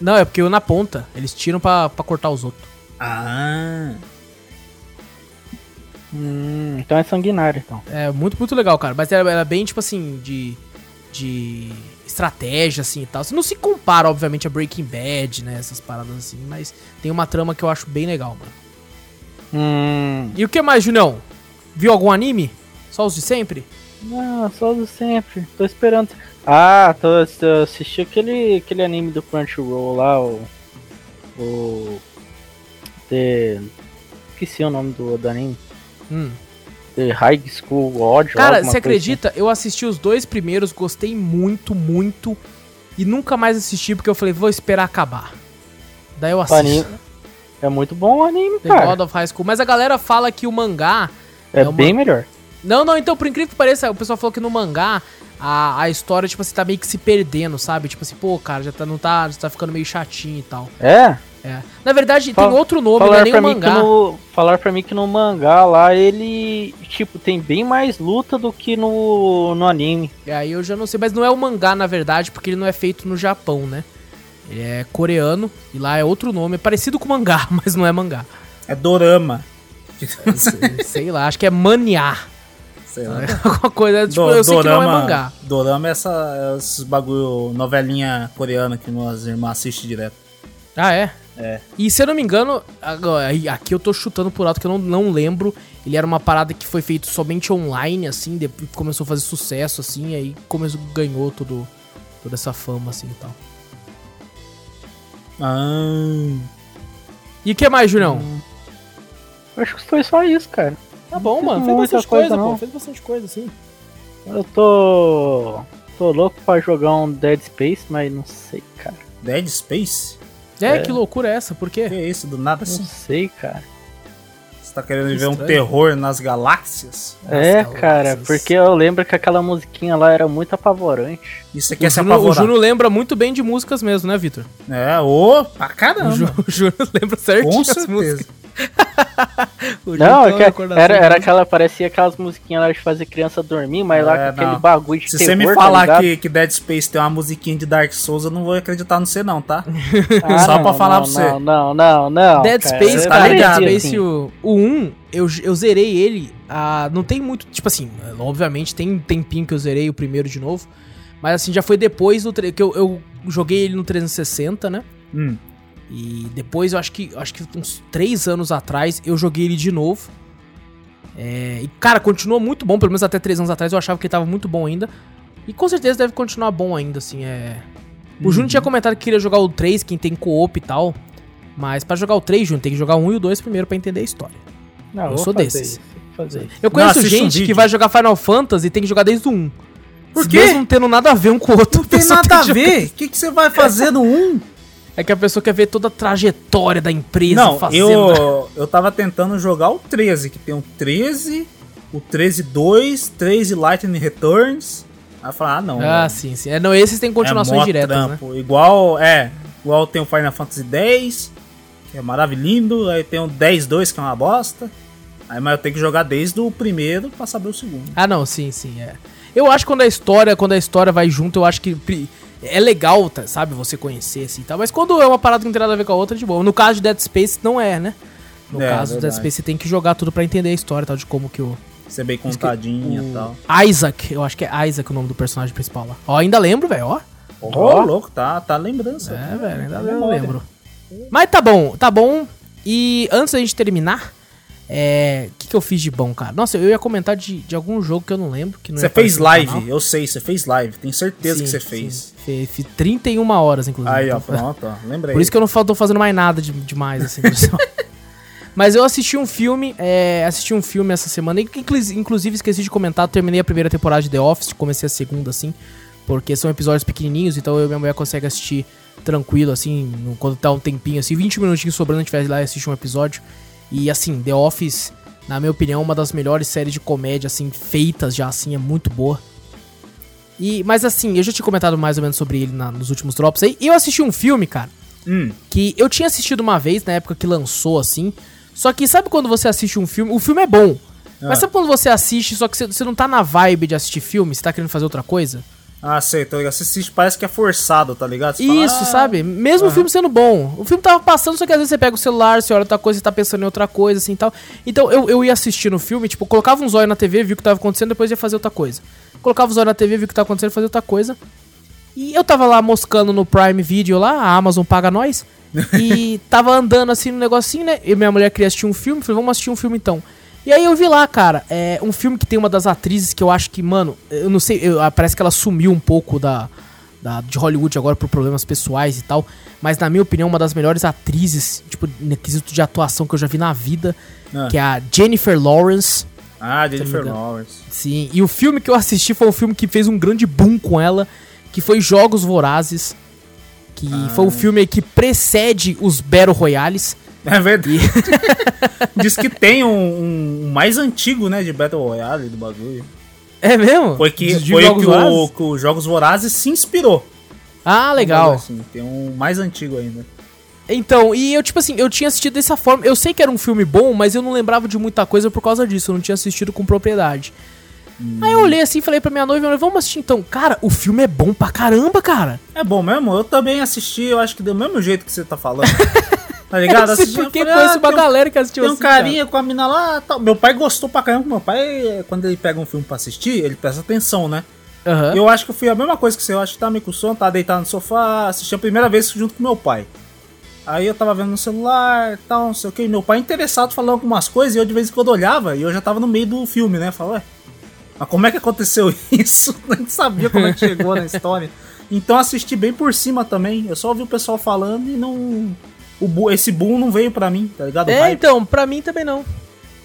Não, é porque eu na ponta. Eles tiram pra, pra cortar os outros. Ah. Hum, então é sanguinário, então. É muito, muito legal, cara. Mas ela, ela é bem, tipo assim, de. de estratégia, assim e tal. Você não se compara, obviamente, a Breaking Bad, né? Essas paradas assim. Mas tem uma trama que eu acho bem legal, mano. Hum, E o que mais, Julião? Viu algum anime? Só os de sempre? não, só do sempre. Tô esperando. Ah, tô, eu assisti aquele, aquele anime do Crunchyroll lá, o. O. The. Esqueci o nome do, do anime. Hum. The High School Odd. Cara, você acredita? Eu assisti os dois primeiros, gostei muito, muito. E nunca mais assisti porque eu falei, vou esperar acabar. Daí eu assim. assisto. Anime. É muito bom o anime, The cara. God of High School. Mas a galera fala que o mangá É, é uma- bem melhor. Não, não, então, por incrível que pareça, o pessoal falou que no mangá a, a história, tipo assim, tá meio que se perdendo, sabe? Tipo assim, pô, cara, já tá, não tá, já tá ficando meio chatinho e tal. É? É. Na verdade, Fala- tem outro nome, não é Falar nem pra, o mim que mangá. no, falar pra mim que no mangá lá ele, tipo, tem bem mais luta do que no, no anime. E aí eu já não sei, mas não é o mangá, na verdade, porque ele não é feito no Japão, né? Ele é coreano e lá é outro nome, é parecido com mangá, mas não é mangá. É Dorama. Sei, sei lá, acho que é maniá. Sei lá. Alguma coisa, tipo, Do- eu sei que não é mangá. Dorama é essa, esses bagulho, novelinha coreana que nós irmãs assistem direto. Ah, é? É. E se eu não me engano, aqui eu tô chutando por alto que eu não, não lembro. Ele era uma parada que foi feito somente online, assim, depois começou a fazer sucesso, assim, aí começou, ganhou todo, toda essa fama, assim e tal. Ah, E o que mais, Julião? Hum. Acho que foi só isso, cara. Tá bom, Não mano. Fez bastante coisa, coisa, pô. não. Fez bastante coisa, sim. Eu tô. tô louco pra jogar um Dead Space, mas não sei, cara. Dead Space? É, É. que loucura é essa? Por Que quê? é isso, do nada Não assim? sei, cara. Você tá querendo Que ver um terror nas galáxias? é, Nossa, cara, Nossa. porque eu lembro que aquela musiquinha lá era muito apavorante. E você O quer se Júnior, o apavorar? Júnior lembra muito bem de músicas mesmo, né, Vitor? É, ô, pra O, caramba. O Júnior lembra certinho Com as certeza. músicas. Não, é recordação era, era música. aquela, parecia aquelas musiquinhas lá de fazer criança dormir, mas lá É, com aquele não. bagulho de Se terror, você me tá falar ligado? que, que Dead Space tem uma musiquinha de Dark Souls, eu não vou acreditar no você não, tá? Ah, Só não, pra falar não, pra você. Não, não, não, não. Dead cara, Space, tá cara, falei ligado, Dead assim, Space, o, o 1, eu, eu zerei ele, ah, não tem muito, tipo assim, obviamente tem um tempinho que eu zerei o primeiro de novo, mas assim, já foi depois do, que eu, eu joguei ele no 360, né? Hum. E depois, eu acho que acho que uns 3 anos atrás, eu joguei ele de novo. É, e, cara, continua muito bom, pelo menos até 3 anos atrás eu achava que ele tava muito bom ainda. E com certeza deve continuar bom ainda, assim, é... O Júnior tinha comentado que queria jogar o 3, quem tem co-op e tal. Mas pra jogar o 3, Júnior, tem que jogar o 1 e o 2 primeiro pra entender a história. Não, Eu sou fazer desses. isso, fazer isso. Eu conheço um gente que vídeo. vai jogar Final Fantasy e tem que jogar desde o 1. Por quê? Mesmo não tendo nada a ver um com o outro. Não tem nada a que ver. O que, que você vai fazer no 1? É que a pessoa quer ver toda a trajetória da empresa Não, fazendo. eu, eu tava tentando jogar o 13, que tem o 13, o 13-2, 13 Lightning Returns. Aí eu falei, ah, não. Ah, velho. sim, sim. É, não, esses têm continuações mó diretas, né? trampo. Igual, é, igual tem o Final Fantasy X, que é maravilhoso, aí tem o 10-2, que é uma bosta. Aí, mas eu tenho que jogar desde o primeiro pra saber o segundo. Ah, não, sim, sim, é. Eu acho que quando a história, quando a história vai junto, eu acho que é legal, tá, sabe, você conhecer assim, e tal, mas quando é uma parada que não tem nada a ver com a outra, de boa. No caso de Dead Space não é, né? No É, caso do Dead. Space você tem que jogar tudo pra entender a história, tal, de como que o Ser bem contadinho e tal. Isaac, eu acho que é Isaac o nome do personagem principal lá. Ó, ainda lembro, velho, ó. Ô, louco, tá, tá lembrança. É, velho, ainda Tá lembro. Mas tá bom, tá bom. E antes da gente terminar, é. O que, que eu fiz de bom, cara? Nossa, eu ia comentar de, de algum jogo que eu não lembro. Que não Você fez live, eu sei, você fez live. Tenho certeza Sim, que você sim. fez. Fe- Fiz 31 horas, inclusive. Aí, ó, Então, pronto, ó. Lembrei. Por isso que eu não tô fazendo mais nada de, demais, assim, pessoal. Mas eu assisti um filme, é, assisti um filme essa semana, e inclusive esqueci de comentar, terminei a primeira temporada de The Office, comecei a segunda, assim, porque são episódios pequenininhos, então eu e minha mulher consegue assistir tranquilo, assim, quando tá um tempinho, assim, 20 minutinhos sobrando, a gente vai lá e assiste um episódio. E, assim, The Office, na minha opinião, é uma das melhores séries de comédia, assim, feitas já, assim, é muito boa. E, mas, assim, eu já tinha comentado mais ou menos sobre ele na- nos últimos drops aí, e eu assisti um filme, cara, Hum, que eu tinha assistido uma vez, na época que lançou, assim. Só que sabe quando você assiste um filme? O filme é bom. Mas Ah. sabe quando você assiste, só que você, você não tá na vibe de assistir filme, você tá querendo fazer outra coisa? Ah, sei, tá ligado? Você parece que é forçado, tá ligado? Fala, Isso, ah, sabe? Mesmo o filme sendo bom. O filme tava passando, só que às vezes você pega o celular, você olha outra coisa, você tá pensando em outra coisa, assim e tal. Então eu, eu ia assistindo o filme, tipo, colocava um zóio na TV, viu o que tava acontecendo, depois ia fazer outra coisa. Colocava o zóio na TV, viu o que tava acontecendo, fazia outra coisa. E eu tava lá moscando no Prime Video lá, a Amazon paga nós. e tava andando assim no negocinho, né? E minha mulher queria assistir um filme, falei, vamos assistir um filme então. E aí eu vi lá, cara, é um filme que tem uma das atrizes que eu acho que, mano, eu não sei, eu- ah, parece que ela sumiu um pouco da, da- de Hollywood agora por problemas pessoais e tal. Mas na minha opinião, uma das melhores atrizes, tipo, no quesito de atuação que eu já vi na vida, Ah. que é a Jennifer Lawrence. Ah, Jennifer engano. Lawrence. Sim, e o filme que eu assisti foi um filme que fez um grande boom com ela, que foi Jogos Vorazes, que foi Ah. um filme que precede os Battle Royales. É verdade. Diz que tem um, um mais antigo, né, de Battle Royale do bagulho. É mesmo? Foi que, De foi que, o, que o Jogos Vorazes se inspirou. Ah, legal. Assim, tem um mais antigo ainda. Então, e eu, tipo assim, eu tinha assistido dessa forma. Eu sei que era um filme bom, mas eu não lembrava de muita coisa por causa disso. Eu não tinha assistido com propriedade. Aí eu olhei assim e falei pra minha noiva, vamos assistir então. Cara, o filme é bom pra caramba, cara. É bom mesmo? Eu também assisti, eu acho que do mesmo jeito que você tá falando. Tá ligado? Eu sei Assisti, eu porque falei, conheço ah, uma um- galera que assistiu Tem um assim, carinha com a mina lá tal. Meu pai gostou pra caramba. Meu pai, quando ele pega um filme pra assistir, ele presta atenção, né? cara. Aham. Eu acho que eu fui a mesma coisa que você. Eu acho que tava meio com sono, tava deitado no sofá, assisti a primeira vez junto com meu pai. Aí eu tava vendo no celular tal, não sei o que. Meu pai interessado falando algumas coisas e eu de vez em quando olhava e eu já tava no meio do filme, né? Falei, ué, mas como é que aconteceu isso? Nem sabia como é que chegou na história. Então assisti bem por cima também. Eu só ouvi o pessoal falando e não. O, esse boom não veio pra mim, tá ligado? É, então, pra mim também não.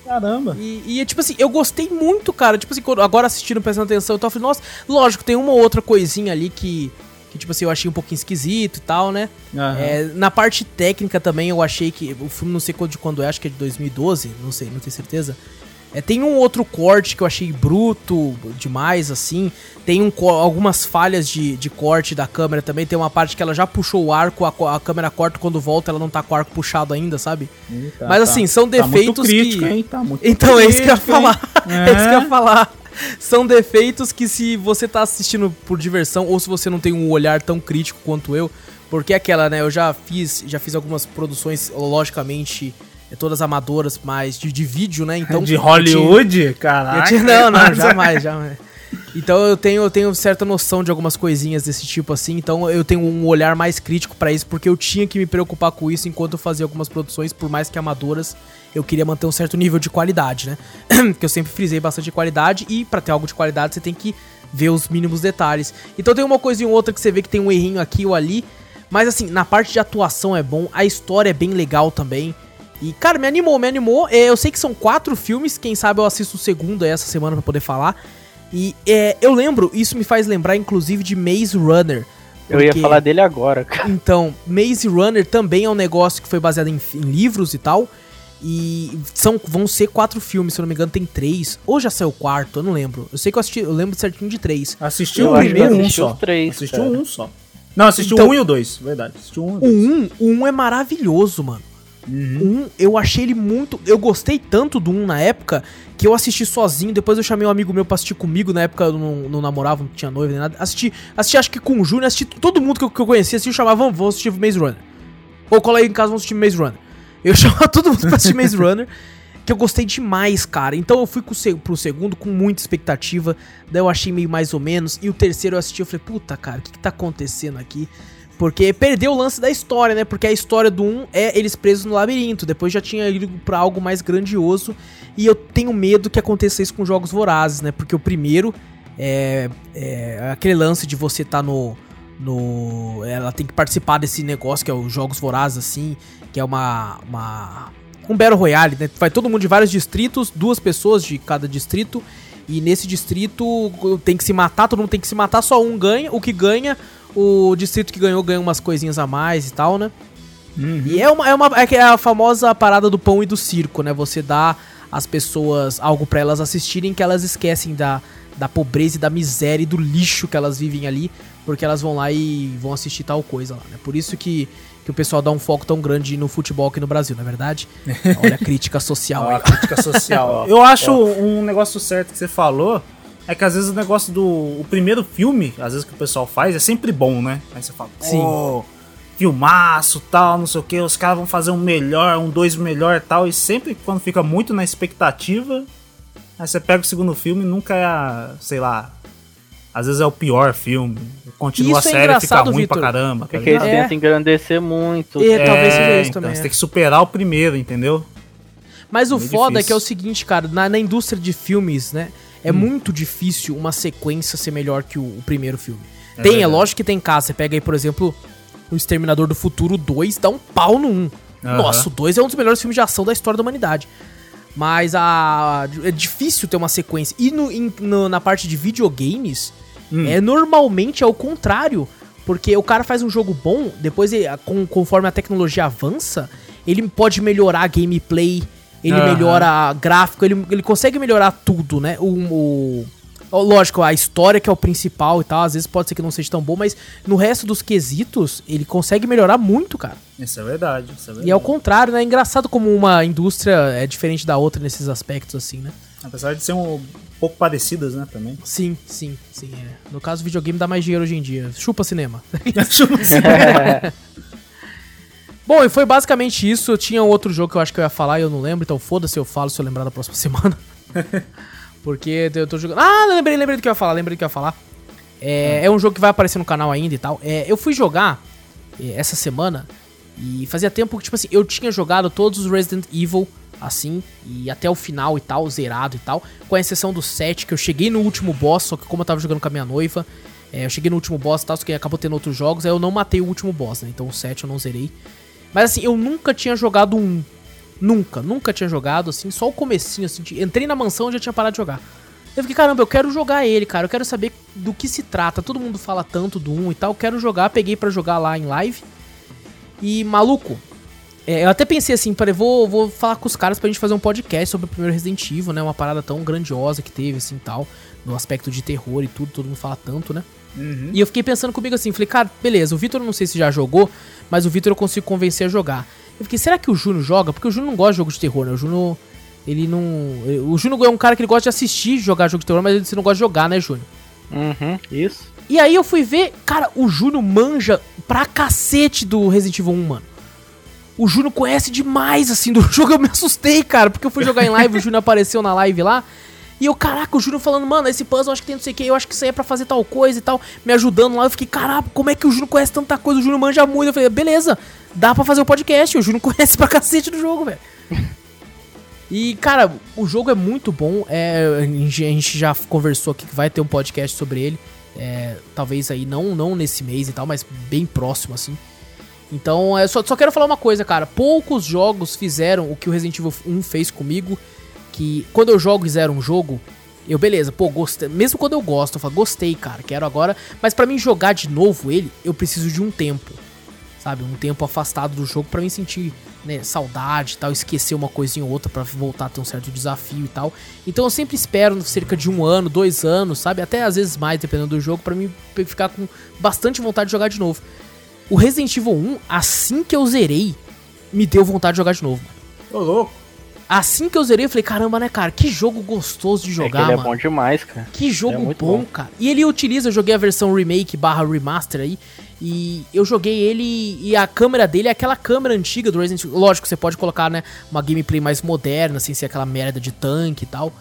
Caramba. E, e, tipo assim, eu gostei muito, cara. Tipo assim, agora assistindo, prestando atenção, eu tava falando, nossa, lógico, tem uma ou outra coisinha ali que, que tipo assim, eu achei um pouquinho esquisito e tal, né? Aham. É, na parte técnica também, eu achei que. O filme não sei de quando é, acho que é de 2012, não sei, não tenho certeza. É, tem um outro corte que eu achei bruto demais, assim. Tem um, algumas falhas de, de corte da câmera também. Tem uma parte que ela já puxou o arco, a, a câmera corta quando volta, ela não tá com o arco puxado ainda, sabe? Eita, Mas tá- assim, são tá muito defeitos crítico, que. Hein? Tá Então é isso que eu ia crítico, falar. É. isso que eu ia É. falar. São defeitos que se você tá assistindo por diversão ou se você não tem um olhar tão crítico quanto eu, porque é aquela, né, eu já fiz, já fiz algumas produções logicamente é, todas amadoras, mas de, de vídeo, né? Então de Hollywood? tinha- Caraca. tinha- não, não, jamais, jamais. Então eu tenho, eu tenho certa noção de algumas coisinhas desse tipo assim, então eu tenho um olhar mais crítico pra isso, porque eu tinha que me preocupar com isso enquanto eu fazia algumas produções, por mais que amadoras, eu queria manter um certo nível de qualidade, né? que eu sempre frisei bastante qualidade e pra ter algo de qualidade você tem que ver os mínimos detalhes. Então tem uma coisinha ou outra que você vê que tem um errinho aqui ou ali, mas assim, na parte de atuação é bom, a história é bem legal também. E, cara, me animou, me animou. É, eu sei que são quatro filmes, quem sabe eu assisto o segundo aí essa semana pra poder falar. E é, eu lembro, isso me faz lembrar inclusive de Maze Runner. Eu ia porque- falar dele agora, cara. Então, Maze Runner também é um negócio que foi baseado em, em livros e tal. E são, vão ser quatro filmes, se eu não me engano, tem três. Ou já saiu o quarto, eu não lembro. Eu sei que eu assisti, eu lembro certinho de três. Assisti o primeiro um só. os três, assisti cara. o um só. Não, assisti Então- o um e o dois, verdade. Assisti um e o O dois. um, o um é maravilhoso, mano. Uhum. Um, eu achei ele muito. Eu gostei tanto do um na época que eu assisti sozinho. Depois eu chamei um amigo meu pra assistir comigo. Na época eu não, não namorava, não tinha noiva nem nada. Assisti, assisti acho que com o Júnior, assisti todo mundo que eu, que eu conhecia. Assisti, eu chamava, vamos, vamos assistir Maze Runner. Ou cola aí em casa, vamos assistir Maze Runner. Eu chamava todo mundo pra assistir Maze Runner. Que eu gostei demais, cara. Então eu fui pro segundo com muita expectativa. Daí eu achei meio mais ou menos. E o terceiro eu assisti, eu falei, puta, cara, o que, que tá acontecendo aqui? Porque perdeu o lance da história, né? Porque a história do 1 é eles presos no labirinto. Depois já tinha ido pra algo mais grandioso. E eu tenho medo que aconteça isso com jogos vorazes, né? Porque o primeiro é, é aquele lance de você tá no. no ela tem que participar desse negócio que é os jogos vorazes, assim. Que é uma. uma um Battle Royale, né? Vai todo mundo de vários distritos, duas pessoas de cada distrito. E nesse distrito tem que se matar, todo mundo tem que se matar, só um ganha. O que ganha, o distrito que ganhou ganha umas coisinhas a mais e tal, né? Uhum. E é uma, é uma é é a famosa parada do pão e do circo, né? Você dá às pessoas algo pra elas assistirem que elas esquecem da, da pobreza e da miséria e do lixo que elas vivem ali, porque elas vão lá e vão assistir tal coisa lá, né? Por isso que, que o pessoal dá um foco tão grande no futebol aqui no Brasil, não é verdade? Olha a crítica social Ó, aí. a crítica social. Eu acho um negócio certo que você falou. É que às vezes o negócio do. O primeiro filme, às vezes que o pessoal faz, é sempre bom, né? Aí você fala, Sim. pô, filmaço, tal, não sei o que, os caras vão fazer um melhor, um dois melhor tal. E sempre quando fica muito na expectativa, aí você pega o segundo filme e nunca é a, sei lá. Às vezes é o pior filme. Continua Isso a é série, fica engraçado, ruim Vitor. pra caramba. tá Porque eles ligado? É. tentam engrandecer muito. É, talvez seja isso então, também, Você é. tem que superar o primeiro, entendeu? Mas o foda é difícil. que é o seguinte, cara, na, na indústria de filmes, né? É Hum. muito difícil uma sequência ser melhor que o, o primeiro filme. É tem, é verdade. lógico que tem caso. Você pega aí, por exemplo, o Exterminador do Futuro 2, dá um pau no 1. Aham. Nossa, o 2 é um dos melhores filmes de ação da história da humanidade. Mas a, é difícil ter uma sequência. E no, em- no- na parte de videogames, Hum. é normalmente é o contrário. Porque o cara faz um jogo bom, depois, ele- com- conforme a tecnologia avança, ele pode melhorar a gameplay, ele Aham. melhora gráfico, ele, ele consegue melhorar tudo, né? O, o- lógico, a história que é o principal e tal, às vezes pode ser que não seja tão bom, mas no resto dos quesitos, ele consegue melhorar muito, cara. Isso é verdade, isso é verdade. E ao contrário, né? É engraçado como uma indústria é diferente da outra nesses aspectos, assim, né? Apesar de ser um pouco parecidas, né, também. Sim, sim, sim. É. No caso, o videogame dá mais dinheiro hoje em dia. Chupa cinema. Bom, e foi basicamente isso. Eu tinha outro jogo que eu acho que eu ia falar e eu não lembro, então foda-se, eu falo se eu lembrar da próxima semana. Porque eu tô jogando. Ah, lembrei, lembrei do que eu ia falar, lembrei do que eu ia falar. É, é um jogo que vai aparecer no canal ainda e tal. É, eu fui jogar é, essa semana e fazia tempo que, tipo assim, eu tinha jogado todos os Resident Evil, assim, e até o final e tal, zerado e tal, com a exceção do 7, que eu cheguei no último boss, só que como eu tava jogando com a minha noiva, é, eu cheguei no último boss e tal, só que acabou tendo outros jogos, aí eu não matei o último boss, né? Então o 7 eu não zerei. Mas assim, eu nunca tinha jogado um. Nunca, nunca tinha jogado, assim, só o comecinho, assim, de- entrei na mansão e já tinha parado de jogar. Eu fiquei, caramba, eu quero jogar ele, cara, eu quero saber do que se trata. Todo mundo fala tanto do 1 e tal, eu quero jogar, peguei pra jogar lá em live. E, maluco, é, eu até pensei assim, peraí, vou, vou falar com os caras pra gente fazer um podcast sobre o primeiro Resident Evil, né? Uma parada tão grandiosa que teve, assim, tal, no aspecto de terror e tudo, todo mundo fala tanto, né? Uhum. E eu fiquei pensando comigo assim, falei, cara, beleza, o Vitor não sei se já jogou, mas o Vitor eu consigo convencer a jogar. Eu fiquei, será que o Juno joga? Porque o Juno não gosta de jogo de terror, né? O Juno, ele não... O Juno é um cara que ele gosta de assistir jogar jogo de terror, mas ele não gosta de jogar, né, Júnior? Uhum, isso. E aí eu fui ver, cara, o Juno manja pra cacete do Resident Evil 1, mano. O Juno conhece demais, assim, do jogo. Eu me assustei, cara, porque eu fui jogar em live, o Juno apareceu na live lá. E eu, caraca, o Juno falando, mano, esse puzzle acho que tem não sei o que, eu acho que isso aí é pra fazer tal coisa e tal, me ajudando lá. Eu fiquei, caraca, como é que o Juno conhece tanta coisa? O Juno manja muito. Eu falei, beleza, dá pra fazer o podcast. O Juno conhece pra cacete do jogo, velho. E, cara, o jogo é muito bom. É, a gente já conversou aqui que vai ter um podcast sobre ele. É, talvez aí não, não nesse mês e tal, mas bem próximo, assim. Então, é, só, só quero falar uma coisa, cara. Poucos jogos fizeram o que o Resident Evil 1 fez comigo. Que quando eu jogo e zero um jogo, eu, beleza, pô, gostei. Mesmo quando eu gosto, eu falo, gostei, cara, quero agora. Mas pra mim jogar de novo ele, eu preciso de um tempo. Sabe? Um tempo afastado do jogo pra mim sentir, né, saudade e tal, esquecer uma coisinha ou outra pra voltar a ter um certo desafio e tal. Então eu sempre espero cerca de um ano, dois anos, sabe? Até às vezes mais, dependendo do jogo, pra mim ficar com bastante vontade de jogar de novo. O Resident Evil 1, assim que eu zerei, me deu vontade de jogar de novo. Ô, louco. Assim que eu zerei, eu falei, caramba, né, cara? Que jogo gostoso de é jogar, ele é mano. bom demais, cara. Que jogo É bom, bom. cara. E ele utiliza, eu joguei a versão remake barra remaster aí. E eu joguei ele e a câmera dele é aquela câmera antiga do Resident Evil. Lógico, você pode colocar, né, uma gameplay mais moderna, sem ser aquela merda de tanque e tal.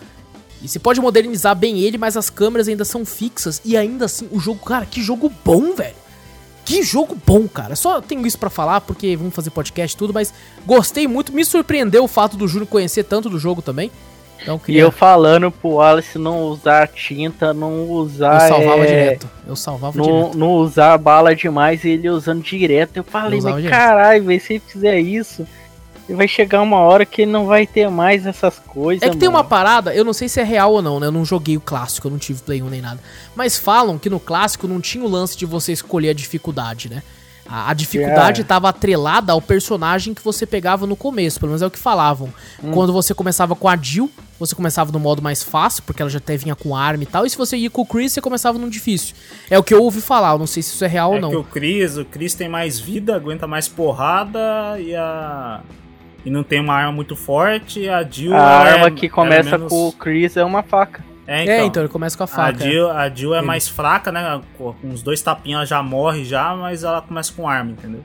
E você pode modernizar bem ele, mas as câmeras ainda são fixas. E ainda assim, o jogo, cara, que jogo bom, velho. Que jogo bom, cara. Só tenho isso pra falar porque vamos fazer podcast e tudo, mas gostei muito. Me surpreendeu o fato do Júnior conhecer tanto do jogo também. Então, E queria... eu falando pro Wallace não usar tinta, não usar. Eu salvava é, direto. Eu salvava Não, direto. não usar bala demais e ele usando direto. Eu falei, Eu mas direto. caralho, se ele fizer isso, vai chegar uma hora que ele não vai ter mais essas coisas. É que tem uma mano. parada, eu não sei se é real ou não, né? Eu não joguei o clássico, eu não tive Play 1 nem nada. Mas falam que no clássico não tinha o lance de você escolher a dificuldade, né? A, a dificuldade É. estava atrelada ao personagem que você pegava no começo, pelo menos é o que falavam. Hum. Quando você começava com a Jill, você começava no modo mais fácil, porque ela já até vinha com arma e tal. E se você ia com o Chris, você começava num difícil. É o que eu ouvi falar, eu não sei se isso é real ou É não. que o Chris, o Chris tem mais vida, aguenta mais porrada e a. E não tem uma arma muito forte. A Jill. A ela arma é- que é começa menos- com o Chris é uma faca. É, É, então ele começa com a A faca. é. Jill, a Jill é Ele. mais fraca, né? Com uns dois tapinhas ela já morre já, mas ela começa com arma, entendeu?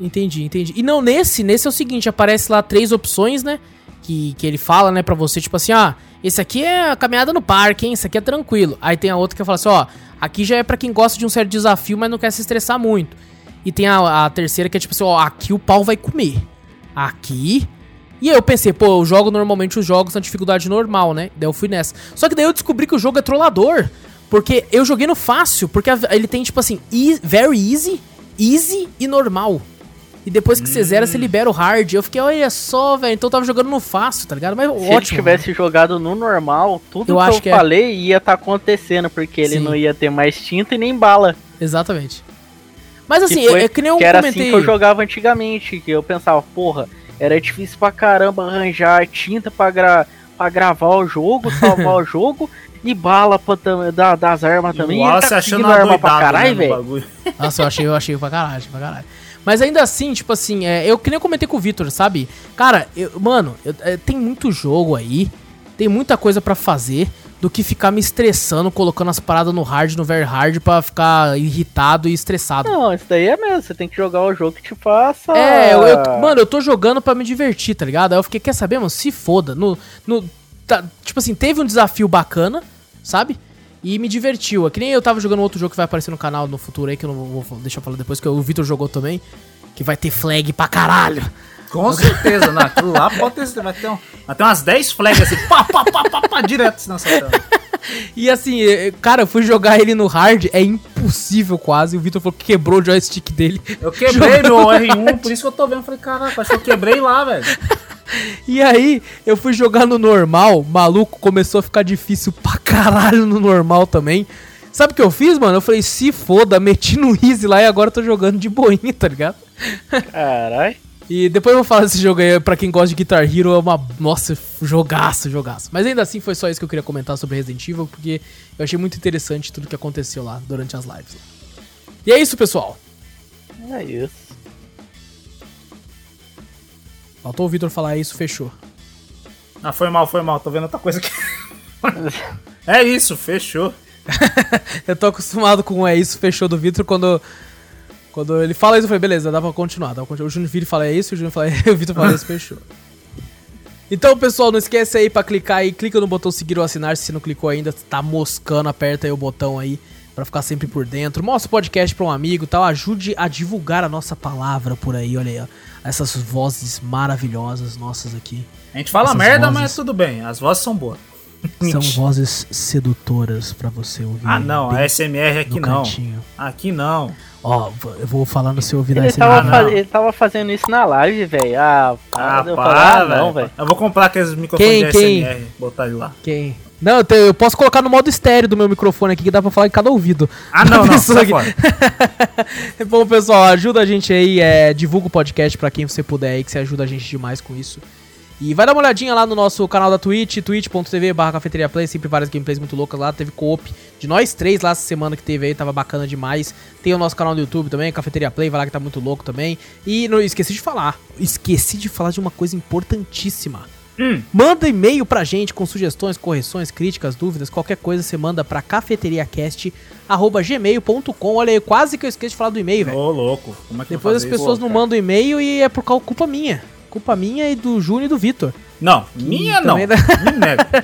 Entendi, entendi. E não, nesse, nesse é o seguinte, aparece lá três opções, né? Que, que ele fala, né, pra você, tipo assim, ah, esse aqui é a caminhada no parque, hein? Esse aqui é tranquilo. Aí tem a outra que fala assim, ó, aqui já é pra quem gosta de um certo desafio, mas não quer se estressar muito. E tem a, a terceira que é tipo assim, ó, aqui o pau vai comer. Aqui. E aí eu pensei, pô, eu jogo normalmente os jogos na dificuldade normal, né? Daí eu fui nessa. Só que daí eu descobri que o jogo é trollador. Porque eu joguei no fácil, porque ele tem, tipo assim, e- very easy, easy e normal. E depois que você zera, você libera o hard. Eu fiquei, olha só, velho. Então eu tava jogando no fácil, tá ligado? Mas Se ótimo. ele tivesse jogado no normal, tudo Eu que acho eu que é. falei ia estar acontecendo, porque ele Sim. não ia ter mais tinta e nem bala. Exatamente. Mas assim, que, foi, é que nem eu que era comentei. assim que eu jogava antigamente, que eu pensava, porra, era difícil pra caramba arranjar tinta pra, gra pra gravar o jogo, salvar o jogo e bala pra da, das armas também. Nossa, tá achando uma arma pra caralho, né, velho. Nossa, eu achei, eu achei pra caralho, achei pra caralho. Mas ainda assim, tipo assim, é, eu que nem eu comentei com o Vitor, sabe? Cara, eu- mano, eu- é, tem muito jogo aí, tem muita coisa pra fazer do que ficar me estressando, colocando as paradas no hard, no very hard, pra ficar irritado e estressado. Não, isso daí é mesmo, você tem que jogar o jogo que te faça. É, eu, eu- mano, eu tô jogando pra me divertir, tá ligado? Aí eu fiquei, quer saber, mano? Se foda. No, no, tá- tipo assim, teve um desafio bacana, sabe? E me divertiu. É que nem eu tava jogando outro jogo que vai aparecer no canal no futuro aí, que eu não vou, vou deixar falar depois, que o Vitor jogou também. Que vai ter flag pra caralho. Com certeza, né? Aquilo lá pode ter, vai ter, um, vai ter umas 10 flags assim, pá, pá, pá, pá, pá, direto na sua tela. E assim, cara, eu fui jogar ele no hard, é impossível quase. O Vitor falou que quebrou o joystick dele. Eu quebrei meu R1, por isso que eu tô vendo. Falei, caraca, acho que eu quebrei lá, velho. E aí, eu fui jogar no normal, maluco, começou a ficar difícil pra caralho no normal também. Sabe o que eu fiz, mano? Eu falei, se foda, meti no easy lá e agora eu tô jogando de boinha, tá ligado? Caralho. E depois eu vou falar desse jogo aí, pra quem gosta de Guitar Hero, é uma. Nossa, jogaço, jogaço. Mas ainda assim, foi só isso que eu queria comentar sobre Resident Evil, porque eu achei muito interessante tudo que aconteceu lá durante as lives. E é isso, pessoal. É isso. Faltou o Vitor falar isso, fechou. Ah, foi mal, foi mal. Tô vendo outra coisa aqui. É isso, fechou. Eu tô acostumado com o é isso, fechou do Vitor quando. Quando ele fala isso, eu falei, beleza, dá pra continuar. Dá pra continuar. O Júnior Filho fala é isso, o Júnior fala o Vitor fala isso, fechou. Então, pessoal, não esquece aí pra clicar aí, clica no botão seguir ou assinar se você não clicou ainda, tá moscando, aperta aí o botão aí pra ficar sempre por dentro. Mostra o podcast pra um amigo, tal, ajude a divulgar a nossa palavra por aí, olha aí, ó. Essas vozes maravilhosas nossas aqui. A gente fala Essas merda, vozes. mas tudo bem. As vozes são boas. São vozes sedutoras pra você ouvir. Ah, não. A SMR aqui não. cantinho. Aqui não. Ó, eu vou falar no seu ouvido Ele tava, fa- ele tava fazendo isso na live, velho. Ah, para Ah, eu para, falar, ah, não, velho. Eu vou comprar aqueles microfones Quem, de quem? SMR, botar ele lá. Quem? Não, eu, tenho- eu posso colocar no modo estéreo do meu microfone aqui, que dá pra falar em cada ouvido. Ah, não, não, sai fora. Bom, pessoal, ajuda a gente aí, é, divulga o podcast pra quem você puder aí, que você ajuda a gente demais com isso. E vai dar uma olhadinha lá no nosso canal da Twitch, twitch.tv barra cafeteria play, sempre várias gameplays muito loucas lá, teve co-op de nós três lá essa semana que teve aí, tava bacana demais. Tem o nosso canal no YouTube também, Cafeteria Play, vai lá que tá muito louco também. E não esqueci de falar, esqueci de falar de uma coisa importantíssima. Hum. Manda e-mail pra gente com sugestões, correções, críticas, dúvidas, qualquer coisa você manda pra cafeteriacast.gmail.com. Olha aí, quase que eu esqueci de falar do e-mail, velho. Ô, louco. Como é que Depois as pessoas não mandam e-mail e é por culpa minha. Culpa minha e do Júnior e do Vitor. Não, minha não.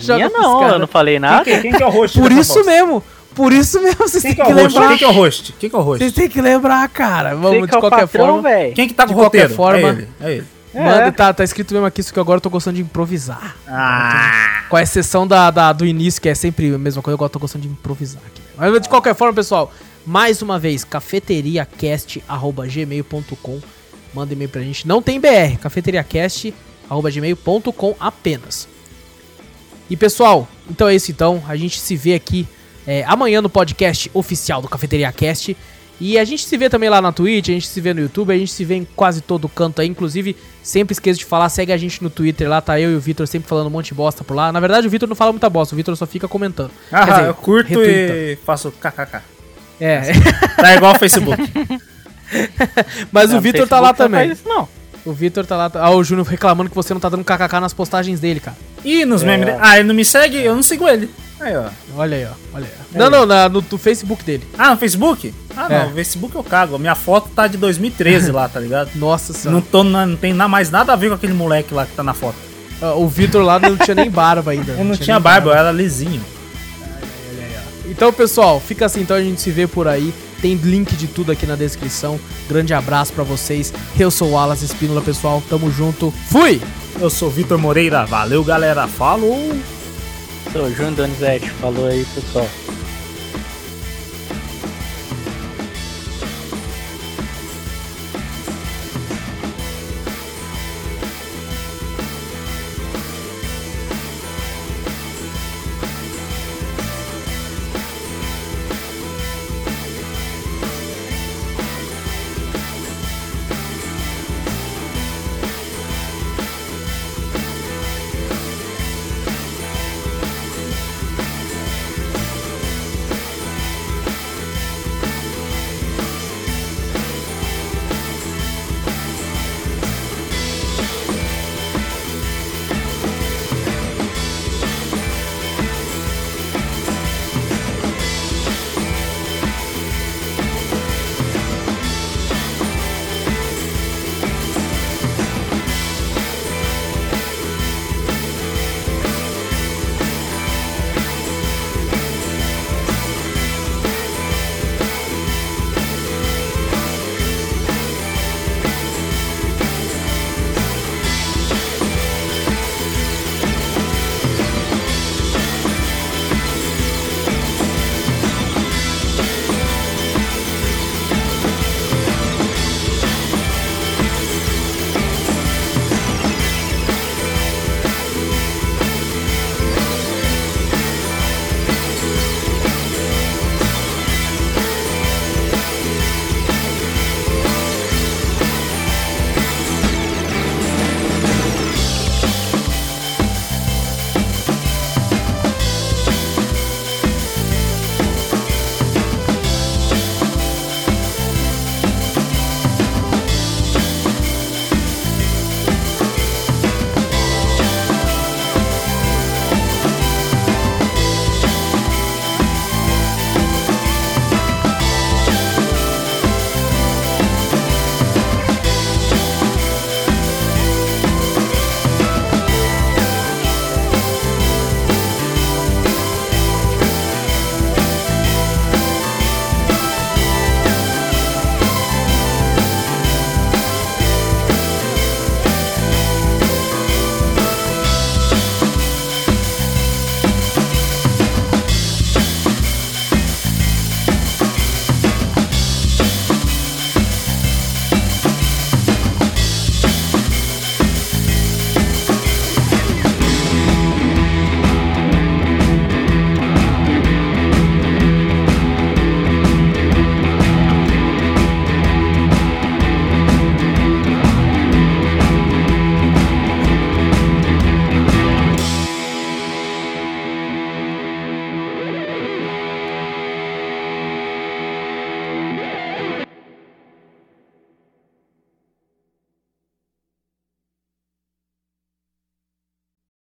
Joga Minha não, eu não falei nada. Quem, quem que é o host Por isso mesmo. Por isso mesmo, vocês Quem têm que é que o lembrar. Quem que é o host? Quem que é o host? Vocês têm que lembrar, cara. Vamos, de que é o qualquer patrão, forma. Quem que tá De com o qualquer roteiro? forma- É ele. É ele. É. Manda, tá, tá escrito mesmo aqui, isso que agora eu tô gostando de improvisar. Ah. Com a exceção da, da- do início, que é sempre a mesma coisa, eu tô gostando de improvisar aqui. Mas de qualquer forma, pessoal, mais uma vez, cafeteriacast.gmail.com. Manda e-mail pra gente. Não tem BR, cafeteriacast.gmail.com apenas. E pessoal, então é isso então. A gente se vê aqui é, amanhã no podcast oficial do Cafeteria Cast. E a gente se vê também lá na Twitch, a gente se vê no YouTube, a gente se vê em quase todo canto aí. Inclusive, sempre esqueço de falar, segue a gente no Twitter lá, tá eu e o Vitor sempre falando um monte de bosta por lá. Na verdade, o Vitor não fala muita bosta, o Vitor só fica comentando. Ah, dizer, eu curto e faço kkk. É, Tá igual o Facebook. mas É, o Vitor tá lá não também. isso, não. O Vitor tá lá. Ah, o Júnior reclamando que você não tá dando kkk nas postagens dele, cara. Ih, nos É. memes. dele- Ah, ele não me segue? Eu não sigo ele. Aí, ó. Olha aí, ó. Olha aí. ó. Não, não, na- no, no Facebook dele. Ah, no Facebook? Ah, É. não. No Facebook eu cago. Minha foto tá de 2013 lá, tá ligado? Nossa senhora. Não, tô, não tem mais nada a ver com aquele moleque lá que tá na foto. Ah, O Vitor lá não tinha nem barba ainda. Eu não tinha nem barba, eu era lisinho. Então, pessoal, fica assim, então a gente se vê por aí. Tem link de tudo aqui na descrição. Grande abraço pra vocês. Eu sou o Wallace Espínola, pessoal. Tamo junto. Fui! Eu sou Vitor Moreira. Valeu, galera. Falou! Sou o Júnior Donizete, falou aí, pessoal.